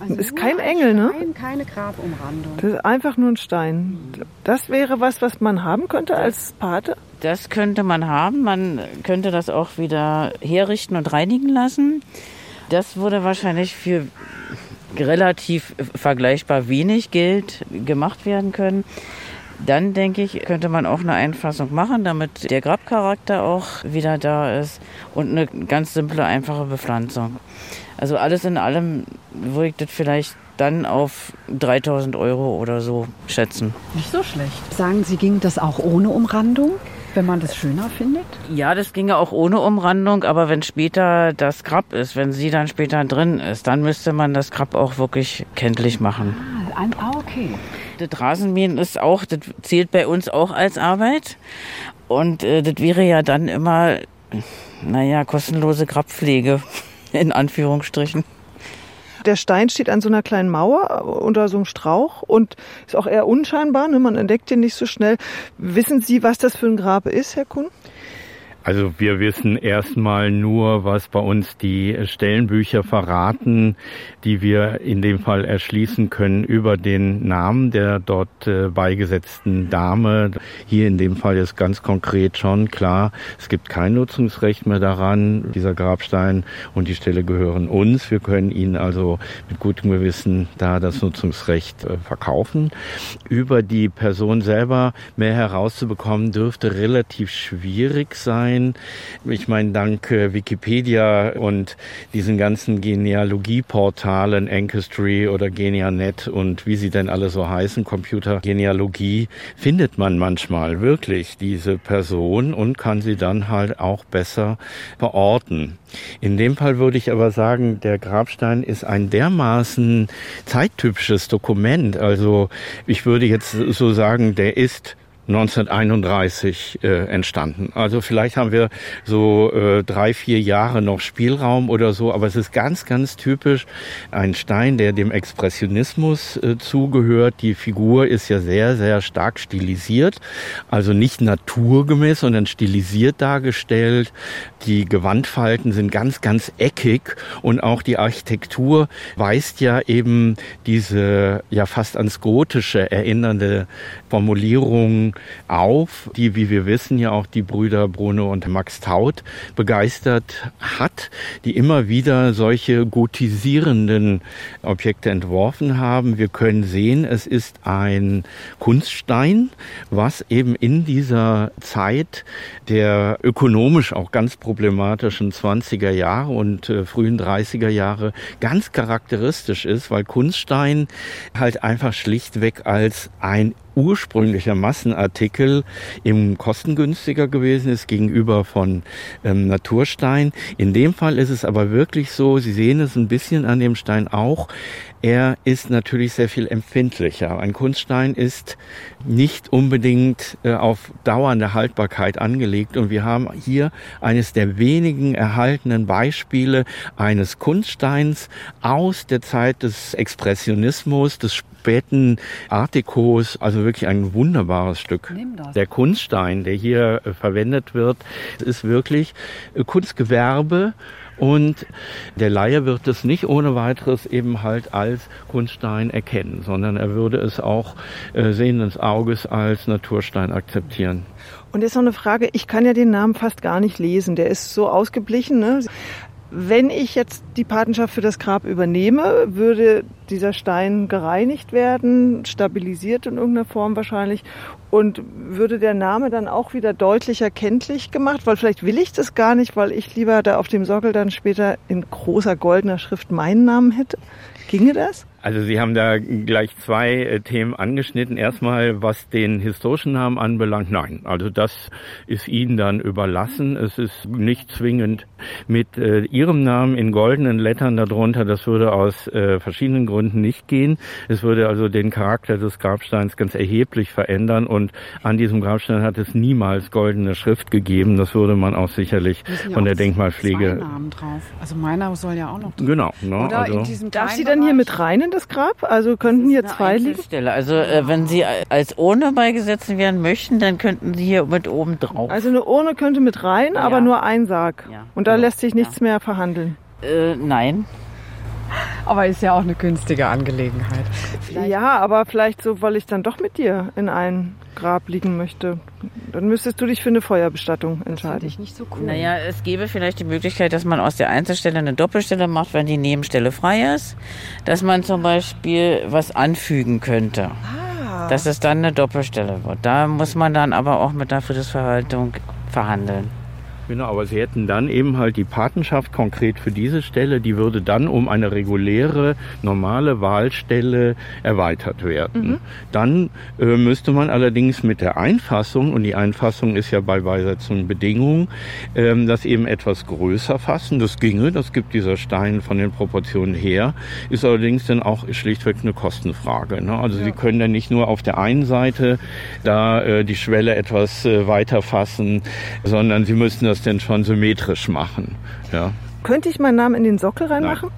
Also ist kein Engel, ne? Stein, keine Grabumrandung. Das ist einfach nur ein Stein. Das wäre was, was man haben könnte als Pate? Das könnte man haben. Man könnte das auch wieder herrichten und reinigen lassen. Das würde wahrscheinlich für relativ vergleichbar wenig Geld gemacht werden können. Dann denke ich, könnte man auch eine Einfassung machen, damit der Grabcharakter auch wieder da ist und eine ganz simple, einfache Bepflanzung. Also alles in allem würde ich das vielleicht dann auf 3000 Euro oder so schätzen. Nicht so schlecht. Sagen Sie, ging das auch ohne Umrandung? Wenn man das schöner findet? Ja, das ginge auch ohne Umrandung, aber wenn später das Grab ist, wenn sie dann später drin ist, dann müsste man das Grab auch wirklich kenntlich machen. Ah, okay. Das Rasenmähen ist auch, das zählt bei uns auch als Arbeit. Und äh, das wäre ja dann immer, naja, kostenlose Grabpflege, (laughs) in Anführungsstrichen. Der Stein steht an so einer kleinen Mauer unter so einem Strauch und ist auch eher unscheinbar. Ne? Man entdeckt ihn nicht so schnell. Wissen Sie, was das für ein Grab ist, Herr Kuhn? Also wir wissen erstmal nur, was bei uns die Stellenbücher verraten, die wir in dem Fall erschließen können über den Namen der dort äh, beigesetzten Dame. Hier in dem Fall ist ganz konkret schon klar, es gibt kein Nutzungsrecht mehr daran. Dieser Grabstein und die Stelle gehören uns. Wir können ihn also mit gutem Gewissen da das Nutzungsrecht äh, verkaufen. Über die Person selber mehr herauszubekommen dürfte relativ schwierig sein sein. Ich meine, dank äh, Wikipedia und diesen ganzen Genealogieportalen, Ancestry oder Genianet und wie sie denn alle so heißen, Computergenealogie, findet man manchmal wirklich diese Person und kann sie dann halt auch besser verorten. In dem Fall würde ich aber sagen, der Grabstein ist ein dermaßen zeittypisches Dokument. Also ich würde jetzt so sagen, der ist 1931 äh, entstanden. Also vielleicht haben wir so äh, drei, vier Jahre noch Spielraum oder so, aber es ist ganz, ganz typisch ein Stein, der dem Expressionismus äh, zugehört. Die Figur ist ja sehr, sehr stark stilisiert, also nicht naturgemäß, sondern stilisiert dargestellt. Die Gewandfalten sind ganz, ganz eckig und auch die Architektur weist ja eben diese ja fast ans Gotische erinnernde Formulierung auf, die, wie wir wissen, ja auch die Brüder Bruno und Max Taut begeistert hat, die immer wieder solche gotisierenden Objekte entworfen haben. Wir können sehen, es ist ein Kunststein, was eben in dieser Zeit der ökonomisch auch ganz problematischen 20er Jahre und äh, frühen 30er Jahre ganz charakteristisch ist, weil Kunststein halt einfach schlichtweg als ein ursprünglicher Massenartikel im kostengünstiger gewesen ist gegenüber von ähm, Naturstein. In dem Fall ist es aber wirklich so, Sie sehen es ein bisschen an dem Stein auch, er ist natürlich sehr viel empfindlicher. Ein Kunststein ist nicht unbedingt äh, auf dauernde Haltbarkeit angelegt und wir haben hier eines der wenigen erhaltenen Beispiele eines Kunststeins aus der Zeit des Expressionismus, des späten Artikos, also wirklich ein wunderbares Stück. Der Kunststein, der hier äh, verwendet wird, ist wirklich äh, Kunstgewerbe Und der Laie wird es nicht ohne weiteres eben halt als Kunststein erkennen, sondern er würde es auch äh, sehenden Auges als Naturstein akzeptieren. Und jetzt noch eine Frage, ich kann ja den Namen fast gar nicht lesen, der ist so ausgeblichen. Ne? Wenn ich jetzt die Patenschaft für das Grab übernehme, würde dieser Stein gereinigt werden, stabilisiert in irgendeiner Form wahrscheinlich und würde der Name dann auch wieder deutlich erkenntlich gemacht, weil vielleicht will ich das gar nicht, weil ich lieber da auf dem Sockel dann später in großer goldener Schrift meinen Namen hätte. Ginge das? Also Sie haben da gleich zwei äh, Themen angeschnitten. Erstmal, was den historischen Namen anbelangt, nein. Also das ist Ihnen dann überlassen. Es ist nicht zwingend mit äh, Ihrem Namen in goldenen Lettern darunter. Das würde aus äh, verschiedenen Gründen nicht gehen. Es würde also den Charakter des Grabsteins ganz erheblich verändern und an diesem Grabstein hat es niemals goldene Schrift gegeben. Das würde man auch sicherlich von der Denkmalpflege. Namen drauf. Also meiner soll ja auch noch drauf. Genau. Ne? Oder also in diesem Darf sie dann hier mit rein in das Grab? Also könnten hier zwei liegen? Stelle. Also äh, wenn Sie als Urne beigesetzt werden möchten, dann könnten Sie hier mit oben drauf. Also eine Urne könnte mit rein, aber Ja. nur ein Sarg. Ja. Und da Ja. lässt sich nichts mehr verhandeln. Äh, nein. Aber ist ja auch eine günstige Angelegenheit. Ja, aber vielleicht so, weil ich dann doch mit dir in ein Grab liegen möchte. Dann müsstest du dich für eine Feuerbestattung Finde entscheiden. ich nicht so cool. Naja, es gäbe vielleicht die Möglichkeit, dass man aus der Einzelstelle eine Doppelstelle macht, wenn die Nebenstelle frei ist. Dass man zum Beispiel was anfügen könnte. Ah. Dass es dann eine Doppelstelle wird. Da muss man dann aber auch mit der Friedensverwaltung verhandeln. Genau, aber sie hätten dann eben halt die Patenschaft konkret für diese Stelle, die würde dann um eine reguläre, normale Wahlstelle erweitert werden. Dann äh, müsste man allerdings mit der Einfassung, und die Einfassung ist ja bei Beisetzung Bedingung, ähm, das eben etwas größer fassen. Das ginge, das gibt dieser Stein von den Proportionen her, ist allerdings dann auch schlichtweg eine Kostenfrage. Ne? Also Sie können dann nicht nur auf der einen Seite da äh, die Schwelle etwas äh, weiter fassen, sondern Sie müssen das dann schon symmetrisch machen. Ja, Könnte ich meinen Namen in den Sockel reinmachen?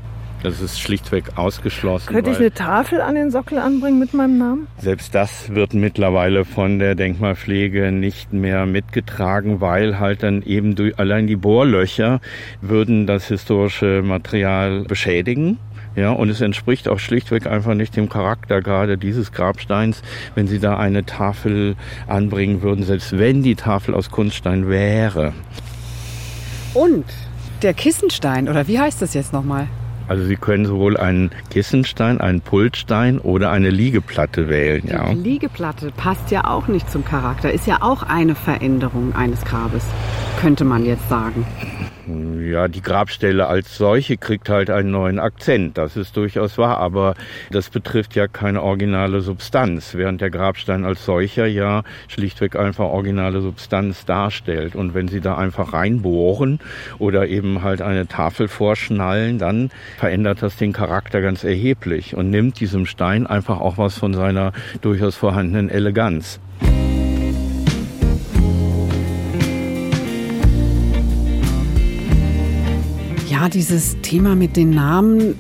das ist schlichtweg ausgeschlossen. Könnte ich eine Tafel an den Sockel anbringen mit meinem Namen? Selbst das wird mittlerweile von der Denkmalpflege nicht mehr mitgetragen, weil halt dann eben durch, allein die Bohrlöcher würden das historische Material beschädigen. Ja, und es entspricht auch schlichtweg einfach nicht dem Charakter gerade dieses Grabsteins, wenn Sie da eine Tafel anbringen würden, selbst wenn die Tafel aus Kunststein wäre. Und der Kissenstein, oder wie heißt das jetzt nochmal? Also Sie können sowohl einen Kissenstein, einen Pultstein oder eine Liegeplatte wählen, ja. Die Liegeplatte passt ja auch nicht zum Charakter, ist ja auch eine Veränderung eines Grabes, könnte man jetzt sagen. Ja, die Grabstelle als solche kriegt halt einen neuen Akzent. Das ist durchaus wahr, aber das betrifft ja keine originale Substanz, während der Grabstein als solcher ja schlichtweg einfach originale Substanz darstellt. Und wenn Sie da einfach reinbohren oder eben halt eine Tafel vorschnallen, dann verändert das den Charakter ganz erheblich und nimmt diesem Stein einfach auch was von seiner durchaus vorhandenen Eleganz. Ja, dieses Thema mit den Namen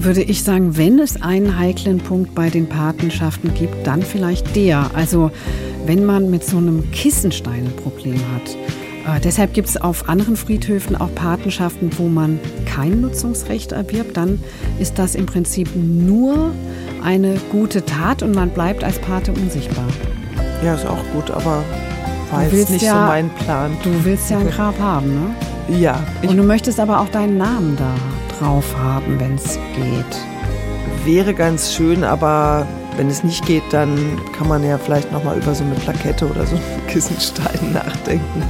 würde ich sagen, wenn es einen heiklen Punkt bei den Patenschaften gibt, dann vielleicht der. Also wenn man mit so einem Kissenstein ein Problem hat. Äh, deshalb gibt es auf anderen Friedhöfen auch Patenschaften, wo man kein Nutzungsrecht erwirbt. Dann ist das im Prinzip nur eine gute Tat und man bleibt als Pate unsichtbar. Ja, ist auch gut, aber war Du jetzt willst nicht ja- so mein Plan. Du willst ja ein Grab haben, ne? Ja, Und du möchtest aber auch deinen Namen da drauf haben, wenn es geht. wäre ganz schön, aber wenn es nicht geht, dann kann man ja vielleicht noch mal über so eine Plakette oder so einen Kissenstein nachdenken.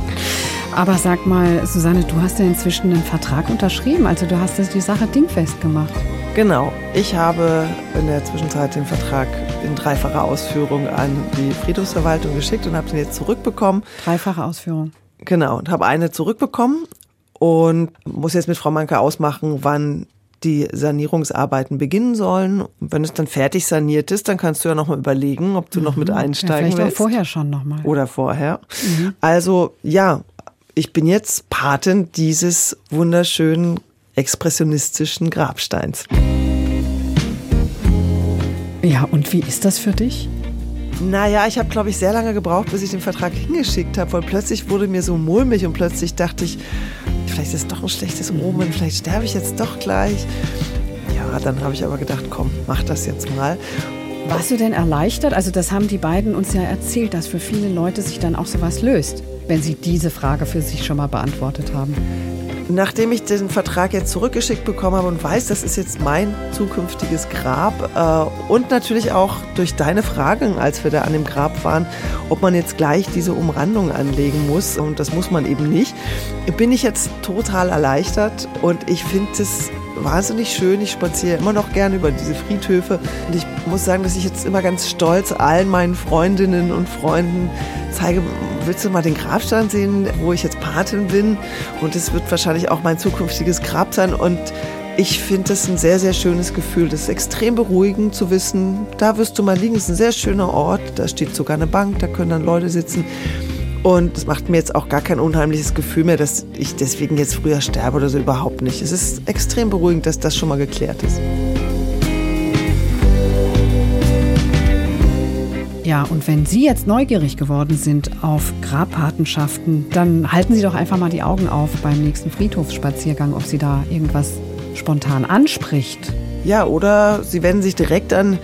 Aber sag mal, Susanne, du hast ja inzwischen einen Vertrag unterschrieben. Also du hast die Sache dingfest gemacht. Genau. Ich habe in der Zwischenzeit den Vertrag in dreifacher Ausführung an die Friedhofsverwaltung geschickt und habe den jetzt zurückbekommen. Dreifache Ausführung. Genau, und habe eine zurückbekommen und muss jetzt mit Frau Manke ausmachen, wann die Sanierungsarbeiten beginnen sollen. Und wenn es dann fertig saniert ist, dann kannst du ja noch mal überlegen, ob du noch mit Ja, einsteigen vielleicht auch willst. vorher schon nochmal. Oder vorher. Also ja, ich bin jetzt Patin dieses wunderschönen expressionistischen Grabsteins. Ja, und wie ist das für dich? Naja, ich habe, glaube ich, sehr lange gebraucht, bis ich den Vertrag hingeschickt habe, weil plötzlich wurde mir so mulmig und plötzlich dachte ich, vielleicht ist es doch ein schlechtes Omen, vielleicht sterbe ich jetzt doch gleich. Ja, dann habe ich aber gedacht, komm, mach das jetzt mal. Warst du denn erleichtert? Also das haben die beiden uns ja erzählt, dass für viele Leute sich dann auch sowas löst, wenn sie diese Frage für sich schon mal beantwortet haben. Nachdem ich den Vertrag jetzt zurückgeschickt bekommen habe und weiß, das ist jetzt mein zukünftiges Grab äh, und natürlich auch durch deine Fragen, als wir da an dem Grab waren, ob man jetzt gleich diese Umrandung anlegen muss und das muss man eben nicht, bin ich jetzt total erleichtert und ich finde es wahnsinnig schön. Ich spaziere immer noch gerne über diese Friedhöfe. Und ich muss sagen, dass ich jetzt immer ganz stolz allen meinen Freundinnen und Freunden zeige, willst du mal den Grabstein sehen, wo ich jetzt Patin bin? Und es wird wahrscheinlich auch mein zukünftiges Grab sein. Und ich finde das ein sehr, sehr schönes Gefühl. Das ist extrem beruhigend zu wissen, da wirst du mal liegen. Es ist ein sehr schöner Ort. Da steht sogar eine Bank, da können dann Leute sitzen. Und es macht mir jetzt auch gar kein unheimliches Gefühl mehr, dass ich deswegen jetzt früher sterbe oder so überhaupt nicht. Es ist extrem beruhigend, dass das schon mal geklärt ist. Ja, und wenn Sie jetzt neugierig geworden sind auf Grabpatenschaften, dann halten Sie doch einfach mal die Augen auf beim nächsten Friedhofsspaziergang, ob Sie da irgendwas spontan anspricht. Ja, oder Sie wenden sich direkt an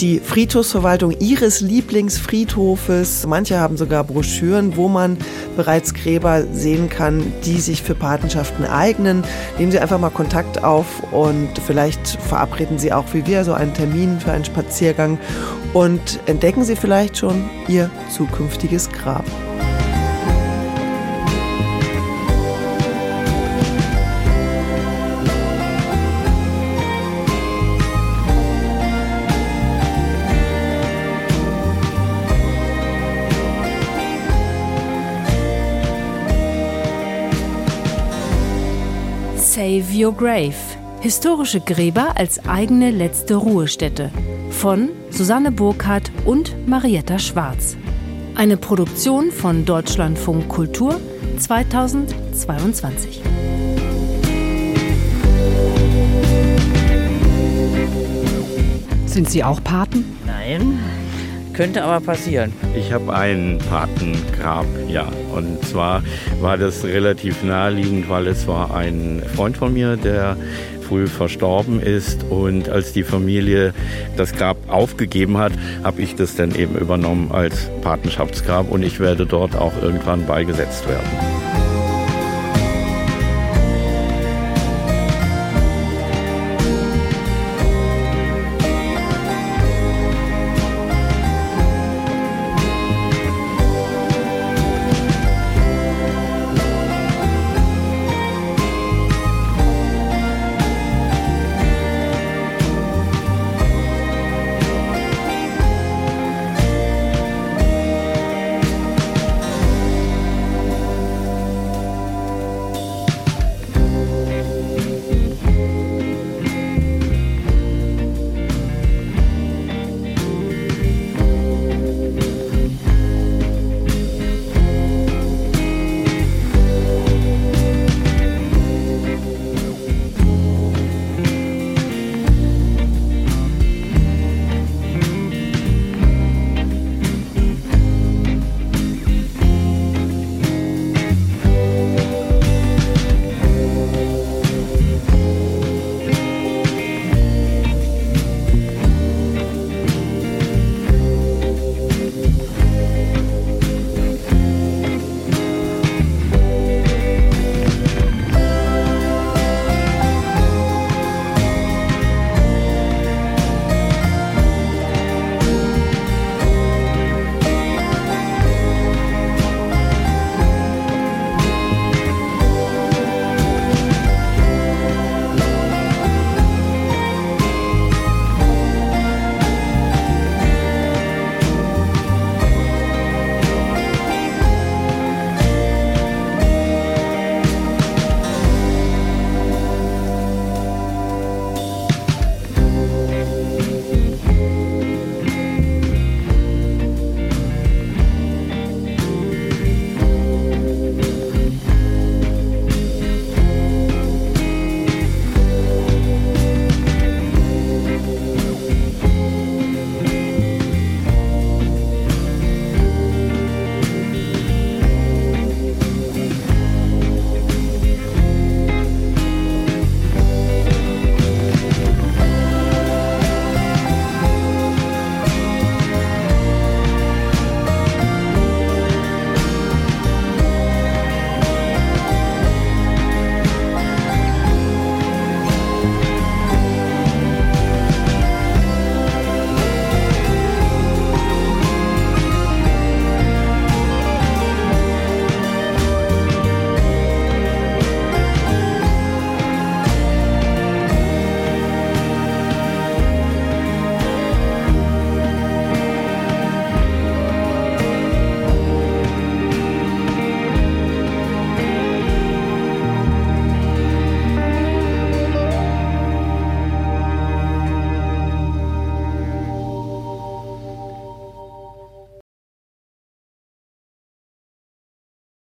die Friedhofsverwaltung ihres Lieblingsfriedhofes. Manche haben sogar Broschüren, wo man bereits Gräber sehen kann, die sich für Patenschaften eignen. Nehmen Sie einfach mal Kontakt auf und vielleicht verabreden Sie auch wie wir so einen Termin für einen Spaziergang und entdecken Sie vielleicht schon Ihr zukünftiges Grab. Save Your Grave. Historische Gräber als eigene letzte Ruhestätte. Von Susanne Burkhardt und Marietta Schwarz. Eine Produktion von Deutschlandfunk Kultur 2022. Sind Sie auch Paten? Nein, könnte aber passieren. Ich habe ein Patengrab, ja. Und zwar war das relativ naheliegend, weil es war ein Freund von mir, der früh verstorben ist. Und als die Familie das Grab aufgegeben hat, habe ich das dann eben übernommen als Patenschaftsgrab und ich werde dort auch irgendwann beigesetzt werden.